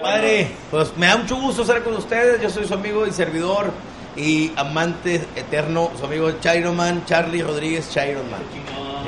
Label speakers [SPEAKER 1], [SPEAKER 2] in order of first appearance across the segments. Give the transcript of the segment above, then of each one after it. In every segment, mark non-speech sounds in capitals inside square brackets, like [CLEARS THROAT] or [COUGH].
[SPEAKER 1] Padre, pues me da mucho gusto estar con ustedes. Yo soy su amigo y servidor y amante eterno, su amigo Chiroman, Charlie Rodríguez Chiroman.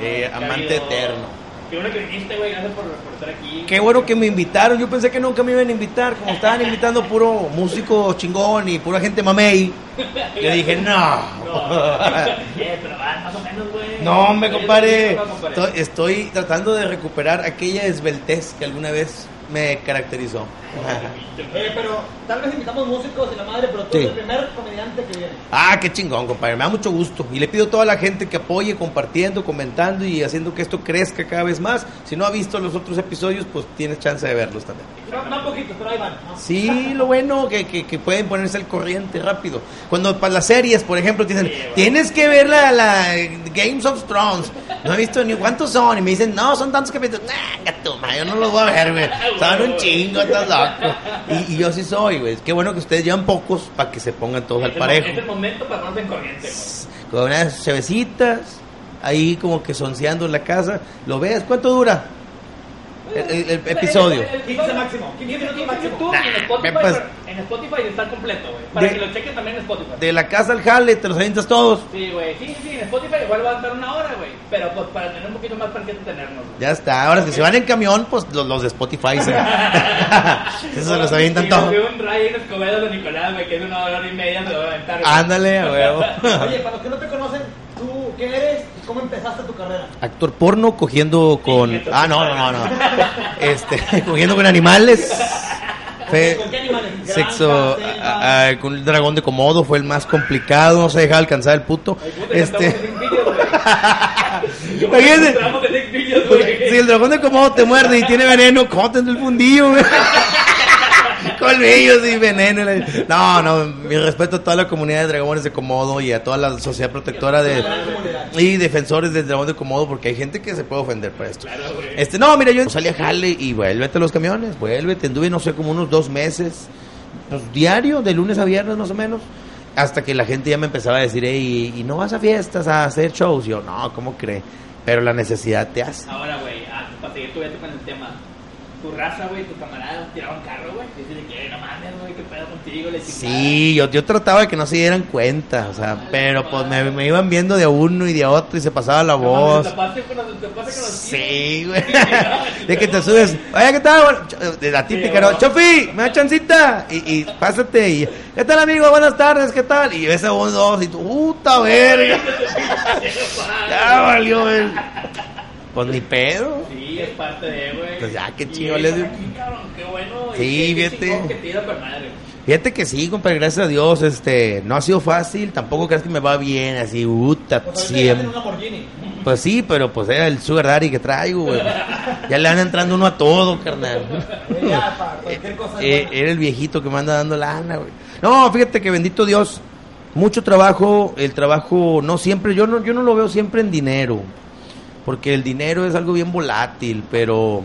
[SPEAKER 1] Eh, amante eterno.
[SPEAKER 2] Qué bueno que viniste, güey. Gracias por, por estar aquí.
[SPEAKER 1] Qué bueno que me invitaron. Yo pensé que nunca me iban a invitar. Como estaban invitando puro músico chingón y pura gente mamey. [LAUGHS] Yo dije, no. [LAUGHS]
[SPEAKER 2] Eh, pero más o menos, güey.
[SPEAKER 1] No, me compadre.
[SPEAKER 2] No, compadre.
[SPEAKER 1] Estoy, estoy tratando de recuperar aquella esbeltez que alguna vez me caracterizó. [LAUGHS]
[SPEAKER 3] Pero tal vez invitamos músicos y la madre, pero tú
[SPEAKER 1] Sí.
[SPEAKER 3] eres el primer comediante que viene.
[SPEAKER 1] Ah, qué chingón, compadre. Me da mucho gusto. Y le pido a toda la gente que apoye, compartiendo, comentando y haciendo que esto crezca cada vez más. Si no ha visto los otros episodios, pues tienes chance de verlos también.
[SPEAKER 3] No, no poquitos, pero ahí van. ¿no?
[SPEAKER 1] Sí, lo bueno que, que, que pueden ponerse al corriente rápido. Cuando para las series, por ejemplo, dicen, tienes que ver la, la Games of Thrones. No he visto ni cuántos son. Y me dicen, no, son tantos capítulos. Nah, yo no los voy a ver, güey. [LAUGHS] Son un chingo, estás loco. Y, y yo sí soy, güey. Qué bueno que ustedes llevan pocos para que se pongan todos al parejo.
[SPEAKER 2] es el momento para ponerse en corriente, güey.
[SPEAKER 1] Con unas chevecitas, ahí como que sonceando en la casa. ¿Lo ves? ¿Cuánto dura? El, el- el episodio.
[SPEAKER 2] El- el- el
[SPEAKER 3] 15 máximo, 15 minutos máximo.
[SPEAKER 2] Y en Spotify,
[SPEAKER 1] Nah, pues-
[SPEAKER 2] en Spotify está completo, güey. Para
[SPEAKER 1] De-
[SPEAKER 2] que lo chequen también en Spotify.
[SPEAKER 1] De la casa al jale, te los avientas todos.
[SPEAKER 2] Sí, güey. Sí, sí, en Spotify igual va a estar una hora, güey. Pero pues para tener un poquito más para que tenernos, güey.
[SPEAKER 1] Ya está. Ahora, si se van en camión, pues los, los de Spotify. se- [LAUGHS] Eso se los avientan todos.
[SPEAKER 2] vi un Ryan Escobedo de Nicolás, güey, que es una hora y media, me lo voy a aventar. güey.
[SPEAKER 1] Ándale, huevo. [LAUGHS]
[SPEAKER 3] Oye, para los que no te conocen, ¿tú qué eres y cómo empezaste tu carrera?
[SPEAKER 1] Actor porno cogiendo con. Ah, no, no, no, no. Este, [LAUGHS] cogiendo con animales. Fe-
[SPEAKER 3] ¿Con qué animales?
[SPEAKER 1] Sexo con el dragón de Komodo fue el más complicado, no se dejaba alcanzar el puto. Este. [LAUGHS] Imagínate. Si el dragón de Komodo te muerde y tiene veneno, ¿cómo tendrá el fundillo? güey? [LAUGHS] Colmillos y veneno. No, no, mi respeto a toda la comunidad de dragones de Komodo y a toda la sociedad protectora de y defensores del dragón de Komodo porque hay gente que se puede ofender por esto. Este, no, mira, yo salí a jale y vuélvete a los camiones, vuélvete, anduve no sé como unos dos meses, pues diario, de lunes a viernes más o menos. Hasta que la gente ya me empezaba a decir, "Ey, ¿y no vas a fiestas a hacer shows? Yo, no, ¿cómo cree? Pero la necesidad te hace.
[SPEAKER 2] Ahora, güey, ah, para seguir tu con el tema. Tu raza, güey, tus camaradas tiraban carro, güey. Dices de que, no mames, güey, qué pedo contigo, le
[SPEAKER 1] Sí, yo, yo trataba de que no se dieran cuenta, o sea, pero pues me, me iban viendo de uno y de otro y se pasaba la voz.
[SPEAKER 2] Te tapaste con los, te con los
[SPEAKER 1] Sí, güey. [LAUGHS] De que te subes, oye, ¿qué tal? De la típica, ¿no? Chofi, me da chancita. Y, y pásate. Y, ¿Qué tal, amigo? Buenas tardes, ¿qué tal? Y ves a uno, dos, y tú, puta verga. [LAUGHS] ya valió, güey. Pues ni pedo.
[SPEAKER 2] Sí, es parte de, güey.
[SPEAKER 1] Pues ya, qué chido,
[SPEAKER 2] aquí, cabrón, Qué bueno.
[SPEAKER 1] Sí, fíjate.
[SPEAKER 2] que madre.
[SPEAKER 1] Fíjate que sí, compadre, gracias a Dios, este, no ha sido fácil, tampoco crees que me va bien, así, puta,
[SPEAKER 3] Pues
[SPEAKER 1] siempre. Pues sí, pero pues era el sugar daddy que traigo, güey. Ya le van entrando uno a todo, carnal. [LAUGHS]
[SPEAKER 3] Eh,
[SPEAKER 1] era el viejito que me anda dando lana, güey. No, fíjate que bendito Dios, mucho trabajo, el trabajo no siempre, yo no, yo no lo veo siempre en dinero, porque el dinero es algo bien volátil, pero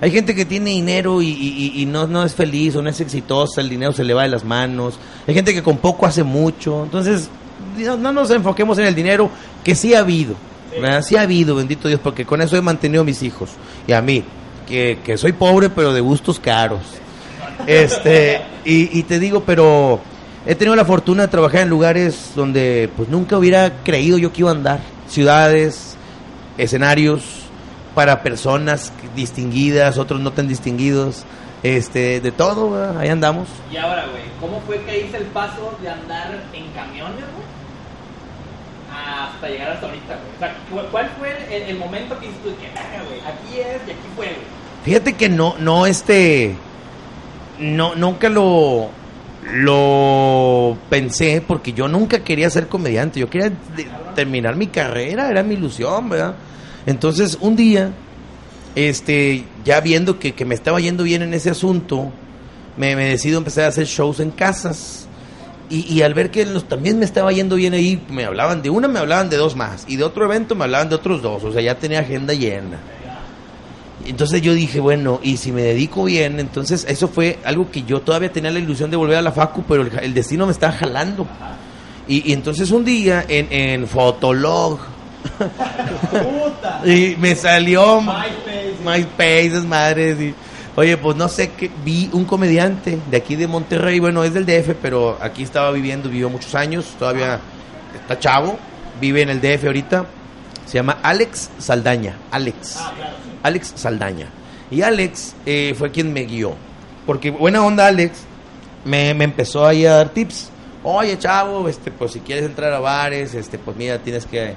[SPEAKER 1] hay gente que tiene dinero y, y- y- y no, no es feliz o no es exitosa, el dinero se le va de las manos, hay gente que con poco hace mucho, entonces no, no nos enfoquemos en el dinero, que sí ha habido, ¿verdad? sí ha habido, bendito Dios, porque con eso he mantenido a mis hijos y a mí, que, que soy pobre pero de gustos caros. Este, y, y te digo, pero he tenido la fortuna de trabajar en lugares donde pues nunca hubiera creído yo que iba a andar. Ciudades, escenarios para personas distinguidas, otros no tan distinguidos, este, de todo, ¿verdad? ahí andamos.
[SPEAKER 2] Y ahora, güey, ¿cómo fue que hice el paso de andar en camiones, güey? Hasta llegar hasta ahorita, güey. O sea, ¿cu- ¿cuál fue el, el momento que dices tú que, "Verga, güey, aquí es y aquí fue, güey?
[SPEAKER 1] Fíjate que no, no, este, no, nunca lo, lo pensé porque yo nunca quería ser comediante, yo quería terminar mi carrera, era mi ilusión, ¿verdad? Entonces, un día, este, ya viendo que, que me estaba yendo bien en ese asunto, me, me decido empezar a hacer shows en casas. Y, y al ver que los, también me estaba yendo bien ahí, me hablaban de una, me hablaban de dos más. Y de otro evento me hablaban de otros dos. O sea, ya tenía agenda llena. Entonces yo dije, bueno, y si me dedico bien, entonces eso fue algo que yo todavía tenía la ilusión de volver a la facu, pero el, el destino me estaba jalando. Y, y entonces un día en, en Fotolog, [LAUGHS] y me salió
[SPEAKER 3] MySpace.
[SPEAKER 1] MySpace, es madre. y- oye, pues no sé qué. Vi un comediante de aquí de Monterrey. Bueno, es del DF, pero aquí estaba viviendo, vivió muchos años. Todavía está chavo. Vive en el DF ahorita. Se llama Alex Saldaña. Alex.
[SPEAKER 3] Ah, claro.
[SPEAKER 1] Alex Saldaña. Y Alex eh, fue quien me guió. Porque buena onda, Alex, me, me empezó ahí a dar tips. Oye, chavo, este, pues si quieres entrar a bares, este, pues mira, tienes que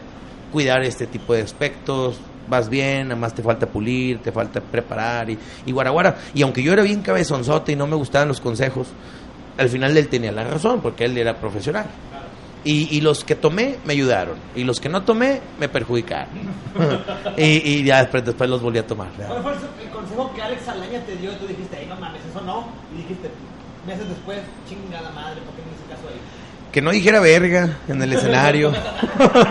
[SPEAKER 1] cuidar este tipo de aspectos. Vas bien, nada más te falta pulir, te falta preparar y, y guaraguara. Y aunque yo era bien cabezonzote y no me gustaban los consejos, al final él tenía la razón, porque él era profesional. Y, y los que tomé me ayudaron. Y los que no tomé me perjudicaron. [LAUGHS] y, y ya después, después los volví a tomar. ¿verdad?
[SPEAKER 3] ¿Cuál fue el, consejo que Alex Alaña te dio y tú dijiste, ay, no mames, eso no? Y dijiste, meses después, chingada madre, ¿por qué no hice caso ahí?
[SPEAKER 1] Que no dijera verga en el escenario.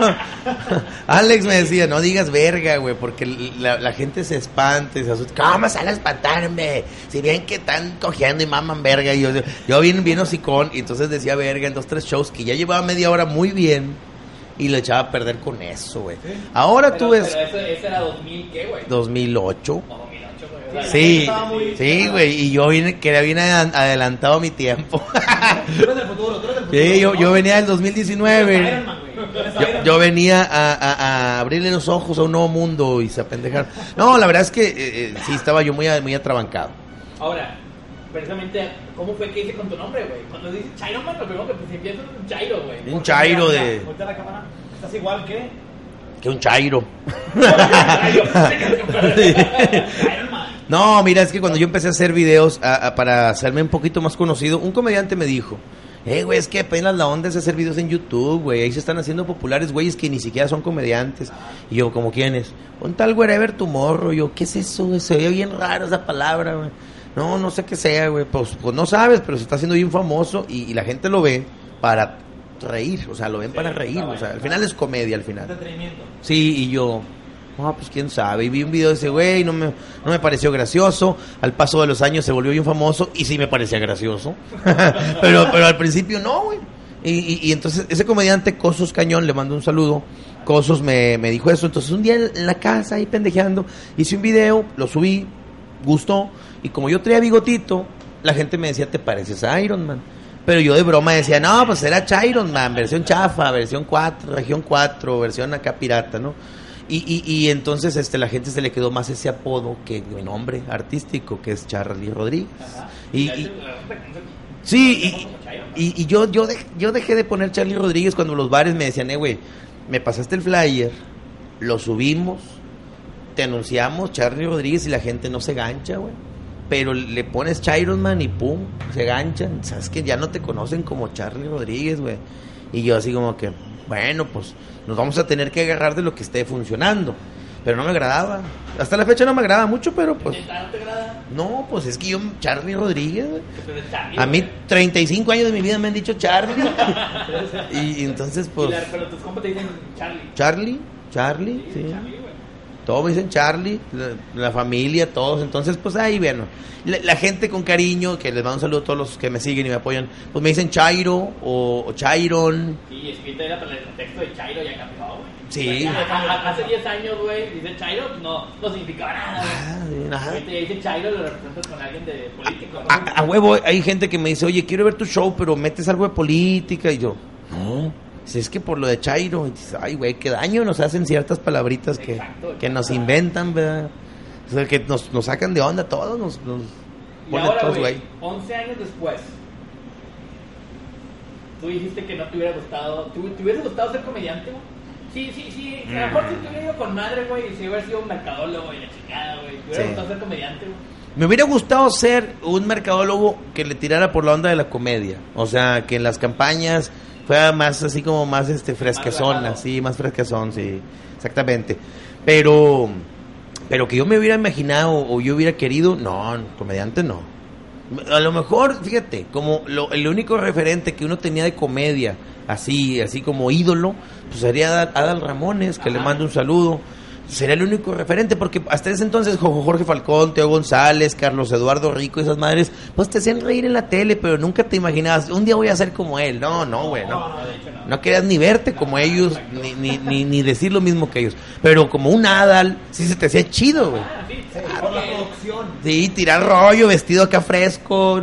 [SPEAKER 1] [LAUGHS] Alex me decía, no digas verga, güey, porque la, la gente se espanta y se asusta. ¿Cómo van a espantarme? Si bien que están cogiendo y maman verga. Y yo, yo bien, bien hocicón, y entonces decía verga en dos, tres shows que ya llevaba media hora muy bien y lo echaba a perder con eso, güey. Ahora tú
[SPEAKER 2] Pero-
[SPEAKER 1] ves
[SPEAKER 2] Pero eso, ese era 2000, ¿qué, güey?
[SPEAKER 1] 2008.
[SPEAKER 2] O 2008, güey. O sea,
[SPEAKER 1] Sí, sí, güey, y yo vine, que era bien adelan- adelantado a mi tiempo.
[SPEAKER 3] Tú eres del futuro, tú eres del futuro.
[SPEAKER 1] Sí, yo, yo venía del
[SPEAKER 3] Tú eres
[SPEAKER 1] 2019.
[SPEAKER 3] Iron Man, güey. Tú eres
[SPEAKER 1] Yo, yo venía a, a- a abrirle los ojos a un nuevo mundo y se apendejaron. No, la verdad es que eh, eh, sí, estaba yo muy, muy atrabancado.
[SPEAKER 2] Ahora, precisamente, ¿cómo fue que hice con tu nombre, güey? Cuando dices Chairo Man, lo primero que pues, empieza es un Chairo, güey.
[SPEAKER 1] Un chairo
[SPEAKER 3] mira,
[SPEAKER 1] de...
[SPEAKER 3] Voltea la cámara. Estás igual que...
[SPEAKER 1] Que un chairo. [LAUGHS] [LAUGHS] [LAUGHS]
[SPEAKER 3] Iron Man.
[SPEAKER 1] No, mira, es que cuando yo empecé a hacer videos a- a- para hacerme un poquito más conocido, un comediante me dijo, eh, güey, es que apenas la onda es hacer videos en YouTube, güey, ahí se están haciendo populares güeyes que ni siquiera son comediantes. Y yo, ¿como quiénes? Un tal wherever tu morro. Yo, ¿qué es eso, güey? Se oye bien raro esa palabra, güey. No, no sé qué sea, güey. Pues, pues no sabes, pero se está haciendo bien famoso y, y la gente lo ve para reír, o sea, lo ven para reír, o sea, al final es comedia, al final.
[SPEAKER 3] Entretenimiento.
[SPEAKER 1] Sí, y yo, ah, pues quién sabe. Y vi un video de ese güey, no me, no me pareció gracioso. Al paso de los años se volvió bien famoso y sí me parecía gracioso. [LAUGHS] pero, pero al principio no, güey. Y, y, entonces ese comediante, Cosos Cañón, le mando un saludo. Cosos me, me dijo eso. Entonces un día en la casa, ahí pendejeando, hice un video, lo subí, gustó. Y como yo traía bigotito, la gente me decía, te pareces a Iron Man. Pero yo de broma decía, no, pues era Chiron Man, versión chafa, versión 4, región 4, versión acá pirata, ¿no? Y, y, y entonces este, la gente se le quedó más ese apodo que mi nombre artístico, que es Charlie Rodríguez. Y, y- sí, y, yo, yo, yo dejé de poner Charlie Rodríguez cuando los bares me decían, eh, güey, me pasaste el flyer, lo subimos, te anunciamos Charlie Rodríguez y la gente no se gancha, güey. Pero le pones Chiron Man y pum, se ganchan. Sabes que ya no te conocen como Charlie Rodríguez, güey. Y yo así como que, bueno, pues nos vamos a tener que agarrar de lo que esté funcionando. Pero no me agradaba. Hasta la fecha no me agrada mucho, pero pues...
[SPEAKER 2] ¿Neta no te agrada?
[SPEAKER 1] No, pues es que yo, Charlie Rodríguez.
[SPEAKER 2] Pero Charlie,
[SPEAKER 1] A mí,
[SPEAKER 2] güey.
[SPEAKER 1] 35 años de mi vida me han dicho Charlie. [LAUGHS] y, entonces,
[SPEAKER 2] Y
[SPEAKER 1] pues...
[SPEAKER 2] la- Pero tus compas te dicen Charlie.
[SPEAKER 1] Charlie, Charlie, sí.
[SPEAKER 2] Charlie, güey.
[SPEAKER 1] Todos me dicen Charlie, la, la familia, todos. Entonces, pues ahí, bueno. La, la gente con cariño, que les mando un saludo a todos los que me siguen y me apoyan, pues me dicen Chairo o, o Chairon.
[SPEAKER 2] Y escrito era para el contexto de Chairo ya cambió, güey.
[SPEAKER 1] Sí.
[SPEAKER 2] Hace 10 años, güey, dice Chairo, no, no significaba nada.
[SPEAKER 1] Ah.
[SPEAKER 2] Ahorita ya dice Chairo, lo representas con alguien de político, ¿no?
[SPEAKER 1] A, a huevo, hay gente que me dice, oye, quiero ver tu show, pero metes algo de política. Y yo, Si es que por lo de Chairo, ay, güey, qué daño nos hacen ciertas palabritas que,
[SPEAKER 2] Exacto,
[SPEAKER 1] que nos inventan, ¿verdad? O sea, que nos, nos sacan de onda todos, nos, nos
[SPEAKER 2] Y
[SPEAKER 1] ponen
[SPEAKER 2] ahora,
[SPEAKER 1] todos,
[SPEAKER 2] güey,
[SPEAKER 1] güey.
[SPEAKER 2] 11 años después, tú dijiste que no te hubiera gustado, ¿te, te hubiera gustado ser comediante, güey? Sí, sí, sí, a lo mejor si te hubiera ido con madre, güey, y si hubiera sido un mercadólogo y la chingada, güey, te hubiera
[SPEAKER 1] Sí.
[SPEAKER 2] gustado ser comediante, güey.
[SPEAKER 1] Me hubiera gustado ser un mercadólogo que le tirara por la onda de la comedia. O sea, que en las campañas fuera más así como más este fresquezón, así, más fresquezón, sí, exactamente. Pero Pero que yo me hubiera imaginado o yo hubiera querido, no, comediante no. A lo mejor, fíjate, como lo, el único referente que uno tenía de comedia, así, así como ídolo, pues sería Adal, Adal Ramones, que le mando un saludo. Sería el único referente, porque hasta ese entonces Jo- Jorge Falcón, Teo González, Carlos Eduardo Rico, esas madres, pues te hacían reír en la tele, pero nunca te imaginabas, un día voy a ser como él. No, no, güey, no. No querías ni verte como ellos, ni, ni, ni, ni decir lo mismo que ellos. Pero como un Adal, sí se te hacía chido, güey.
[SPEAKER 3] Por la producción.
[SPEAKER 1] Sí, tirar rollo, vestido acá fresco,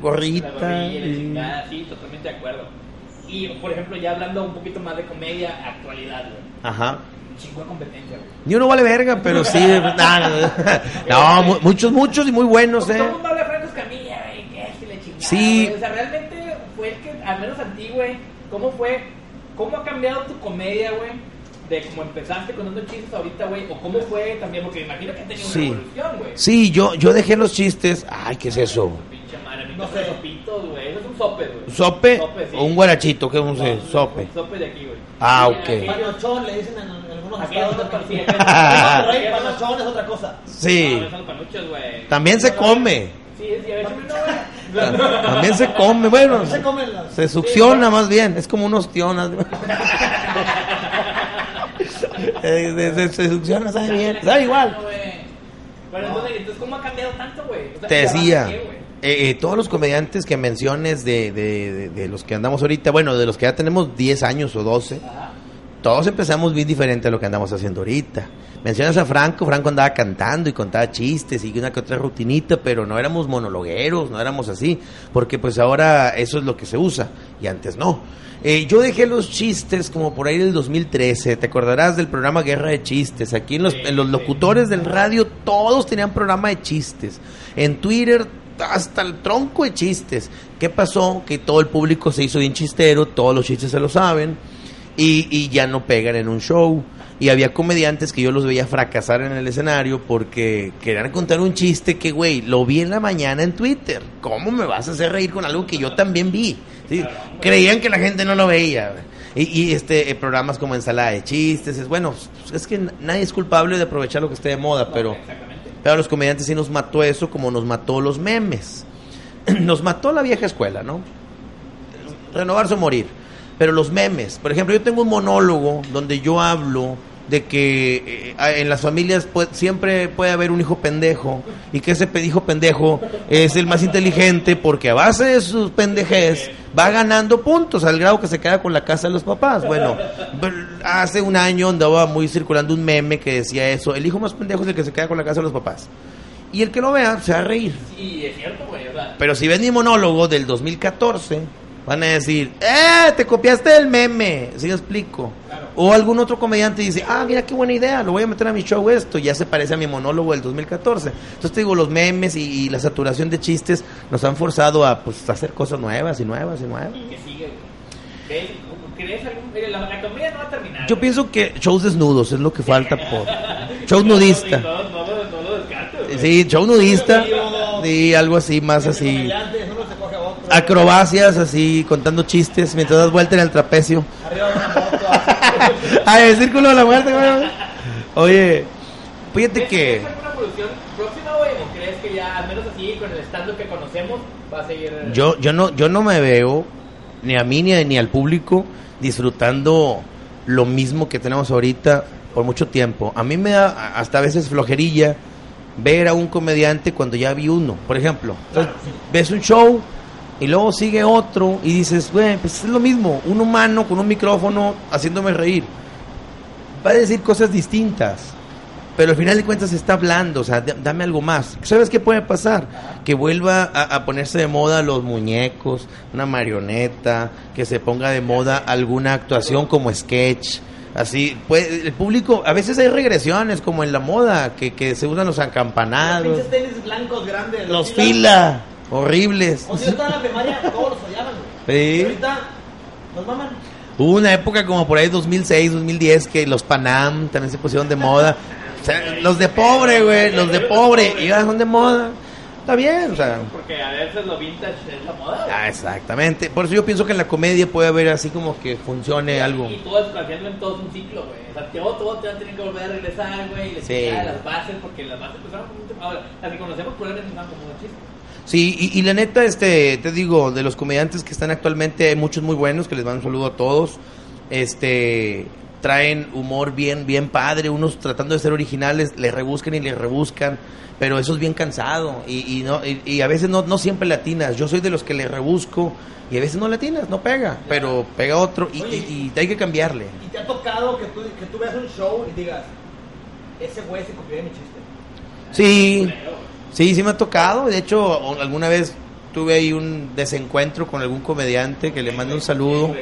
[SPEAKER 1] gorrita. y-
[SPEAKER 2] sí, totalmente de acuerdo. Y, por ejemplo, ya hablando un poquito más de comedia, actualidad, güey.
[SPEAKER 1] Ajá.
[SPEAKER 2] Chingo de competencia, güey.
[SPEAKER 1] Ni uno vale verga, pero sí. [LAUGHS] nah, no, no, mu- muchos, muchos y muy buenos,
[SPEAKER 2] Porque
[SPEAKER 1] eh.
[SPEAKER 2] todo el mundo habla Franco Escamilla, güey, que le chingada.
[SPEAKER 1] Sí.
[SPEAKER 2] güey. O sea, realmente fue el que, al menos a ti, güey, ¿cómo fue? ¿Cómo ha cambiado tu comedia, güey? De cómo empezaste contando chistes ahorita, güey, o cómo fue también, porque me imagino que ha tenido
[SPEAKER 1] Sí.
[SPEAKER 2] una evolución, güey.
[SPEAKER 1] Sí, yo, yo dejé los chistes. Ay, ¿qué es eso?
[SPEAKER 2] Pinche madre, a mí
[SPEAKER 3] No
[SPEAKER 2] sé. sopitos, güey. Eso es un sope, güey.
[SPEAKER 1] ¿Sope?
[SPEAKER 2] Sope, sí.
[SPEAKER 1] o un guarachito? ¿Qué vamos a decir?
[SPEAKER 2] No,
[SPEAKER 1] Sope.
[SPEAKER 2] un Sope de aquí, güey.
[SPEAKER 1] Ah, ok.
[SPEAKER 3] Panochón le dicen en, algunos
[SPEAKER 2] Aquí
[SPEAKER 3] estados
[SPEAKER 2] es [LAUGHS]
[SPEAKER 3] panochón es otra cosa.
[SPEAKER 1] Sí.
[SPEAKER 2] No, son panuchos, güey.
[SPEAKER 1] También se come.
[SPEAKER 2] Sí, sí, a ver si no, güey. [LAUGHS]
[SPEAKER 1] También se come. Bueno,
[SPEAKER 3] Se comen las.
[SPEAKER 1] se succiona más bien. Es como unos tionas. [LAUGHS] Eh, se, se- se succiona, sabe bien. Sabe igual.
[SPEAKER 2] Bueno, entonces, entonces, ¿cómo ha cambiado tanto, güey? O sea,
[SPEAKER 1] Te
[SPEAKER 2] ¿y a base
[SPEAKER 1] decía,
[SPEAKER 2] de qué?
[SPEAKER 1] Eh, eh, todos los comediantes que menciones de, de- de- de los que andamos ahorita, bueno, de los que ya tenemos 10 años o 12,
[SPEAKER 2] Ajá.
[SPEAKER 1] todos empezamos bien diferente a lo que andamos haciendo ahorita. Mencionas a Franco, Franco andaba cantando y contaba chistes y una que otra rutinita, pero no éramos monologueros, no éramos así, porque pues ahora eso es lo que se usa y antes no. Eh, yo dejé los chistes como por ahí del 2013, te acordarás del programa Guerra de Chistes, aquí en los, en los locutores del radio todos tenían programa de chistes, en Twitter hasta el tronco de chistes. ¿Qué pasó? Que todo el público se hizo bien chistero, todos los chistes se lo saben y, y ya no pegan en un show. Y había comediantes que yo los veía fracasar en el escenario porque querían contar un chiste que, güey, lo vi en la mañana en Twitter. ¿Cómo me vas a hacer reír con algo que yo también vi? Creían que la gente no lo veía. Y, y, este eh, programas como ensalada de chistes, es bueno, es que nadie es culpable de aprovechar lo que esté de moda, pero. Pero a los comediantes sí nos mató eso como nos mató los memes. [CLEARS THROAT] Nos mató la vieja escuela, ¿no? Renovarse o morir. Pero los memes, por ejemplo, yo tengo un monólogo donde yo hablo de que eh, en las familias siempre puede haber un hijo pendejo y que ese hijo pendejo es el más inteligente porque a base de sus pendejez va ganando puntos al grado que se queda con la casa de los papás. Bueno, hace un año andaba muy circulando un meme que decía eso, el hijo más pendejo es el que se queda con la casa de los papás. Y el que lo vea se va a reír.
[SPEAKER 2] Sí, es cierto, güey.
[SPEAKER 1] Pero si ven mi monólogo del 2014, van a decir, ¡eh! Te copiaste del meme. ¿Sí me explico?
[SPEAKER 2] Claro.
[SPEAKER 1] O algún otro comediante dice, ah, mira qué buena idea, lo voy a meter a mi show esto. Ya se parece a mi monólogo del 2014. Entonces te digo, los memes y, y la saturación de chistes nos han forzado a pues, hacer cosas nuevas y nuevas y nuevas.
[SPEAKER 2] y que sigue, güey. ¿Ves? ¿Crees algún.? Mire, la, la comedia no va a terminar.
[SPEAKER 1] Yo
[SPEAKER 2] güey.
[SPEAKER 1] pienso que shows desnudos es lo que falta por... [LAUGHS] Show
[SPEAKER 2] No,
[SPEAKER 1] nudista.
[SPEAKER 2] No, no, no.
[SPEAKER 1] Sí, show nudista. Sí, algo así, más
[SPEAKER 3] El
[SPEAKER 1] así. Acrobacias así, contando chistes mientras das vuelta en el trapecio.
[SPEAKER 3] Arriba de una moto. [LAUGHS]
[SPEAKER 1] Ay, el círculo de la muerte, güey. Oye, fíjate
[SPEAKER 2] ¿Crees
[SPEAKER 1] que.
[SPEAKER 2] ¿Crees alguna producción próxima, güey? ¿O crees que ya, al menos así, con el stand que conocemos, va a seguir.
[SPEAKER 1] Yo, yo no, yo no me veo, ni a mí ni, a- ni al público, disfrutando lo mismo que tenemos ahorita por mucho tiempo. A mí me da hasta a veces flojerilla ver a un comediante cuando ya vi uno. Por ejemplo, ves un show y luego sigue otro y dices, güey, pues es lo mismo, un humano con un micrófono haciéndome reír. Va a decir cosas distintas. Pero al final de cuentas está hablando, o sea, dame algo más. ¿Sabes qué puede pasar? Que vuelva a, a ponerse de moda los muñecos, una marioneta, que se ponga de moda alguna actuación como sketch. Así, pues, el público, a veces hay regresiones como en la moda, que, que se usan los
[SPEAKER 3] Los
[SPEAKER 1] acampanados,
[SPEAKER 3] pinches tenis blancos grandes.
[SPEAKER 1] los fila, horribles.
[SPEAKER 3] O si yo estaba en la primaria, todos los odiaban, güey.
[SPEAKER 1] Sí.
[SPEAKER 3] Y ahorita, nos maman.
[SPEAKER 1] Hubo una época como por ahí 2006, 2010 que los Panam también se pusieron de moda. O sea, los de pobre, güey, los de pobre, y ahora son de moda. está bien, o sea.
[SPEAKER 2] Porque a veces lo vintage es la moda. güey.
[SPEAKER 1] Ah, exactamente. Por eso yo pienso que en la comedia puede haber así como que funcione algo.
[SPEAKER 2] Y todo es haciendo en todo un ciclo, güey. O sea, todo, todo te va a tener que volver a regresar, güey. Y le
[SPEAKER 1] Sí.
[SPEAKER 2] quitar las bases, porque las bases empezaron como un tema. Ahora, las que conocemos probablemente empezaron como un chiste.
[SPEAKER 1] Sí, y, y la neta, este, te digo, de los comediantes que están actualmente, hay muchos muy buenos, que les mando un saludo a todos. Este, traen humor bien, bien padre, unos tratando de ser originales, le rebuscan y le rebuscan, pero eso es bien cansado, y, y no, y, y a veces no, no siempre latinas, yo soy de los que le rebusco, y a veces no latinas, no pega, pero pega otro, y, y- y hay que cambiarle.
[SPEAKER 3] ¿Y te ha tocado que tú, que tú veas un show y digas, ese güey se copió de mi chiste?
[SPEAKER 1] Sí, sí, sí me ha tocado. De hecho, alguna vez tuve ahí un desencuentro con algún comediante que le mando un saludo.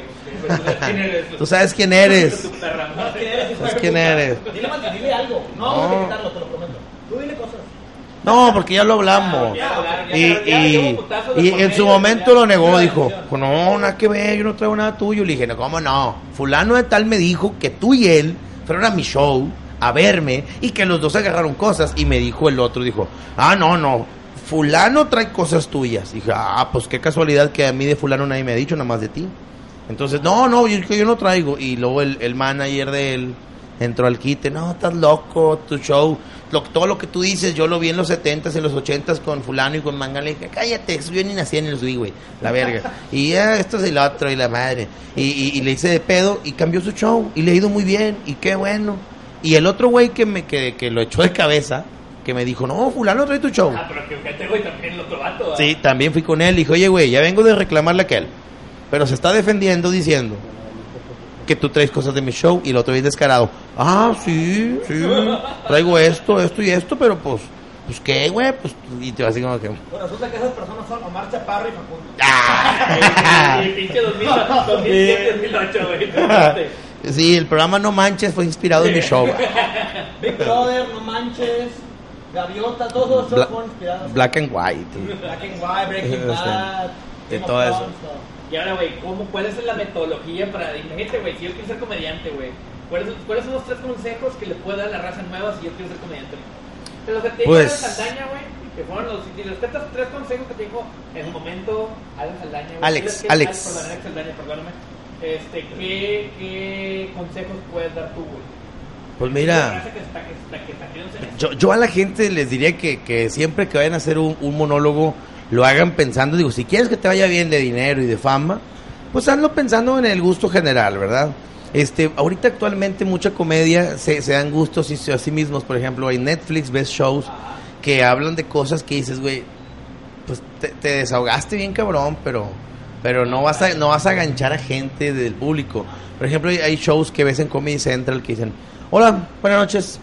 [SPEAKER 1] Tú sabes quién eres.
[SPEAKER 3] ¿Sabes quién eres. Dile, algo. No,
[SPEAKER 1] No.
[SPEAKER 3] vamos a quitarlo, te lo prometo. Tú dile cosas.
[SPEAKER 1] No, porque ya lo hablamos. Y, y- y en su momento lo negó, dijo, no, nada que ver, yo no traigo nada tuyo. Le dije, no, ¿cómo no? Fulano de tal me dijo que tú y él fueron a mi show a verme y que los dos agarraron cosas. Y me dijo el otro, dijo, ah, no, no, fulano trae cosas tuyas. dije, ah, pues qué casualidad que a mí de fulano nadie me ha dicho, nada más de ti. Entonces, no, no, yo, yo no traigo. Y luego el, el manager de él entró al quite, no, estás loco, tu show, lo, todo lo que tú dices, yo lo vi en los 70s, en los 80s con fulano y con manga, le dije, cállate, yo ni nací en el Zui, güey, la verga. Y ya, esto es el otro y la madre. Y, y- y le hice de pedo y cambió su show y le ha ido muy bien y qué bueno. Y el otro güey que, me, que, que lo echó de cabeza, que me dijo, no, fulano trae tu show.
[SPEAKER 2] Ah, pero que ojete, güey, también el otro vato. ¿verdad?
[SPEAKER 1] Sí, también fui con él y dije, oye, güey, ya vengo de reclamarle a aquel. Pero se está defendiendo diciendo que tú traes cosas de mi show y el otro bien descarado. Ah, sí, sí, traigo esto, esto y esto, pero pues, pues qué, güey, pues, y te vas así como que...
[SPEAKER 3] Pues resulta que esas personas son Omar Chaparro y Facundo.
[SPEAKER 1] ¡Ah! [LAUGHS] [LAUGHS]
[SPEAKER 2] Y pinche 2000, 2007, 2008, güey. [LAUGHS]
[SPEAKER 1] Sí, el programa No Manches fue inspirado en mi show. [LAUGHS]
[SPEAKER 3] Big Brother, No Manches, Gaviota, todos los shows
[SPEAKER 1] Bla-
[SPEAKER 3] fueron inspirados.
[SPEAKER 1] Black and White.
[SPEAKER 3] Black and White, Breaking
[SPEAKER 1] Sí, [LAUGHS]
[SPEAKER 3] Bad,
[SPEAKER 1] de
[SPEAKER 3] Game of
[SPEAKER 1] todo eso.
[SPEAKER 3] Thrones, todo.
[SPEAKER 2] Y ahora, güey, ¿cómo, ¿cuál es la metodología para... Imagínate, güey, si yo quiero ser comediante, güey. ¿Cuáles, ¿Cuáles son los tres consejos que le puedo dar a la raza nueva si yo quiero ser comediante? De los que te dijo
[SPEAKER 1] Pues-
[SPEAKER 2] Alan Saldaña, güey, que fueron los, si los tres, tres consejos que te dijo en su momento Alan Saldaña, güey.
[SPEAKER 1] Alex,
[SPEAKER 2] ¿Qué-
[SPEAKER 1] Alex.
[SPEAKER 2] Perdón, Alex Saldaña, perdóname. Este, ¿qué, ¿Qué consejos puedes dar tú, güey?
[SPEAKER 1] Pues mira, yo, yo a la gente les diría que, que siempre que vayan a hacer un, un monólogo, lo hagan pensando, digo, si quieres que te vaya bien de dinero y de fama, pues hazlo pensando en el gusto general, ¿verdad? Este, ahorita actualmente mucha comedia se, se dan gustos y- a sí mismos, por ejemplo, hay Netflix, ves shows que hablan de cosas que dices, güey, pues te, te desahogaste bien cabrón, pero pero no vas a no vas a ganchar a gente del público. Por ejemplo, hay, hay shows que ves en Comedy Central que dicen, "Hola, buenas noches.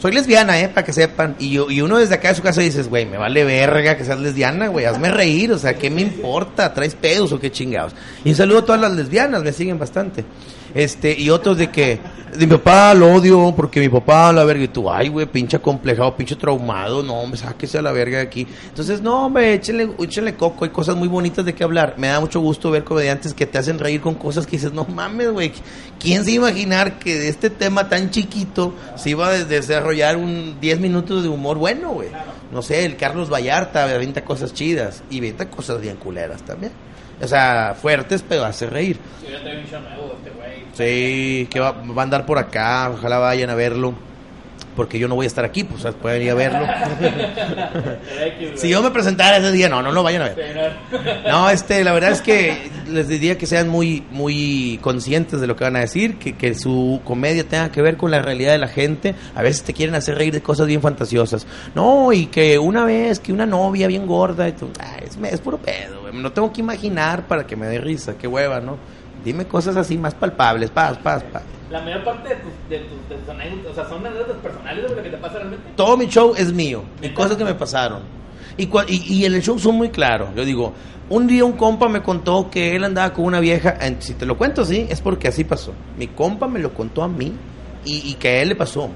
[SPEAKER 1] Soy lesbiana, eh, para que sepan." Y, yo- y uno desde acá de su casa dices, "Güey, me vale verga que seas lesbiana, güey, hazme reír, o sea, ¿qué me importa? ¿Traes pedos o qué chingados?" Y un saludo a todas las lesbianas, me siguen bastante. Este, y otros de que, de mi papá lo odio porque mi papá la verga. Y tú, ay, güey, pinche complejado, pinche traumado. No, hombre, sáquese a la verga de aquí. Entonces, no, hombre, échenle, échenle coco. Hay cosas muy bonitas de qué hablar. Me da mucho gusto ver comediantes que te hacen reír con cosas que dices, no mames, güey. ¿Quién se iba a imaginar que de este tema tan chiquito se iba a des- desarrollar un 10 minutos de humor bueno, güey? No sé, el Carlos Vallarta avienta cosas chidas y avienta cosas bien culeras también. O sea, fuertes, pero hace reír.
[SPEAKER 2] Yo ya tengo un show nuevo, este güey.
[SPEAKER 1] Sí, que va, va a andar por acá, ojalá vayan a verlo. Porque yo no voy a estar aquí, pues pueden ir a verlo. [LAUGHS] si yo me presentara ese día, no, no lo vayan a ver. No, este, la verdad es que les diría que sean muy, muy conscientes de lo que van a decir, que, que su comedia tenga que ver con la realidad de la gente. A veces te quieren hacer reír de cosas bien fantasiosas. No, y que una vez que una novia bien gorda, y tú, ah, es, es puro pedo. No tengo que imaginar para que me dé risa, qué hueva, ¿no? Dime cosas así más palpables, paz, paz, paz.
[SPEAKER 2] La mayor parte de tus, de tus, de tus anécdotas, o sea, son anécdotas personales de lo que te pasa realmente.
[SPEAKER 1] todo mi show es mío y cosas que me pasaron. Y, y, y en el show son muy claros. Yo digo, un día un compa me contó que él andaba con una vieja. Si te lo cuento así, es porque así pasó. Mi compa me lo contó a mí y, y que a él le pasó.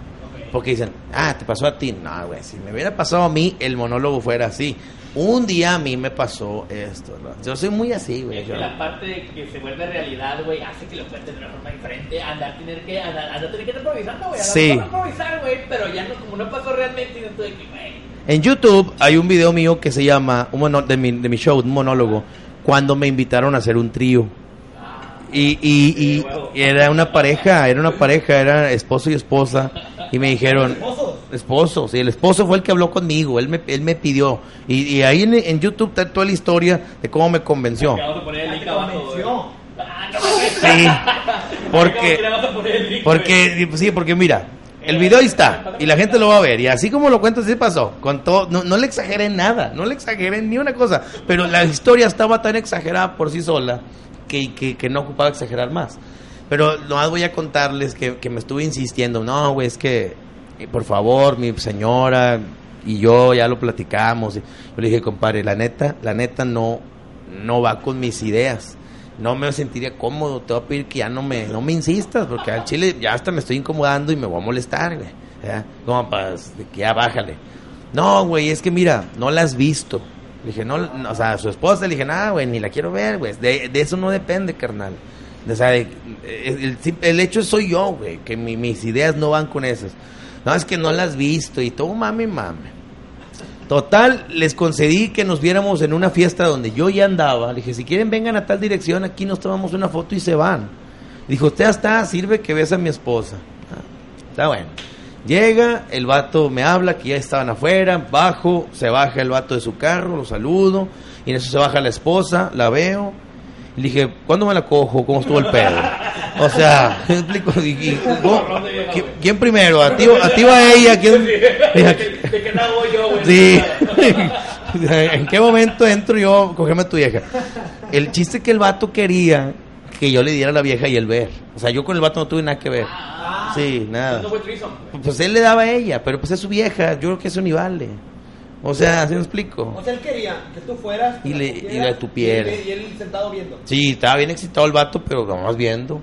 [SPEAKER 1] Porque dicen, ah, te pasó a ti. No, güey, si me hubiera pasado a mí, el monólogo fuera así. Un día a mí me pasó esto. Yo soy muy así, güey.
[SPEAKER 2] Es que la parte de que se vuelve realidad, güey, hace que lo cuentes de una forma diferente. Andar tener que, andar, andar tener que improvisando, güey.
[SPEAKER 1] Sí.
[SPEAKER 2] no improvisar, güey, pero ya no, como no pasó realmente, y no tuve que, güey.
[SPEAKER 1] En YouTube hay un video mío que se llama, un mono- de, mi, de mi show, un monólogo, cuando me invitaron a hacer un trío. Y, y, y- y era una pareja, era una pareja, era esposo y esposa. Y me dijeron,
[SPEAKER 3] ¿Esposos?
[SPEAKER 1] esposo, sí, el esposo fue el que habló conmigo, él me, él me pidió. Y, y ahí en, en YouTube está toda la historia de cómo me convenció.
[SPEAKER 2] Vamos a poner el link abajo.
[SPEAKER 1] Sí,
[SPEAKER 2] ¿Cómo que
[SPEAKER 1] porque, porque, sí, porque mira, el video ahí está y la gente lo va a ver. Y así como lo cuento, así pasó. Con todo, no, no le exageré nada, no le exageré ni una cosa. Pero la historia estaba tan exagerada por sí sola que, que, que no ocupaba exagerar más. Pero nomás voy a contarles que, que me estuve insistiendo. No, güey, es que, eh, por favor, mi señora y yo ya lo platicamos. Yo le dije, compadre, la neta, la neta no, no va con mis ideas. No me sentiría cómodo. Te voy a pedir que ya no me, no me insistas, porque al chile ya hasta me estoy incomodando y me voy a molestar, güey. ¿Ya? Como para que ya bájale. No, güey, es que mira, no la has visto. Le dije, no, no, o sea, a su esposa le dije, nada, güey, ni la quiero ver, güey. De, de eso no depende, carnal. O sea, de- el, el hecho soy yo, güey, que mi- mis ideas no van con esas. No, es que no las has visto y todo, mami, mami. Total, les concedí que nos viéramos en una fiesta donde yo ya andaba. Le dije, si quieren vengan a tal dirección, aquí nos tomamos una foto y se van. Dijo, usted está, sirve que ves a mi esposa. Ah, está bueno. Llega, el vato me habla que ya estaban afuera, bajo, se baja el vato de su carro, lo saludo, y en eso se baja la esposa, la veo, le dije, ¿cuándo me la cojo? ¿Cómo estuvo el pedo? O sea, [LAUGHS] me explico, y- y- ¿cómo? ¿Qui- ¿quién primero? ¿A ti, a ti o a ella? ¿Quién?
[SPEAKER 2] ¿De qué lado voy yo?
[SPEAKER 1] Sí. [LAUGHS] ¿En qué momento entro yo a cogerme a tu vieja? El chiste que el vato quería que yo le diera a la vieja y él ver. O sea, yo con el vato no tuve nada que ver. Sí, nada.
[SPEAKER 2] No fue threesome.
[SPEAKER 1] Pues él le daba a ella, pero pues es su vieja. Yo creo que eso ni vale. O sea, ¿sí me explico?
[SPEAKER 3] O sea, él quería que tú fueras.
[SPEAKER 1] Y le- y la tupieras.
[SPEAKER 3] Y él, y él sentado viendo.
[SPEAKER 1] Sí, estaba bien excitado el vato, pero nomás viendo.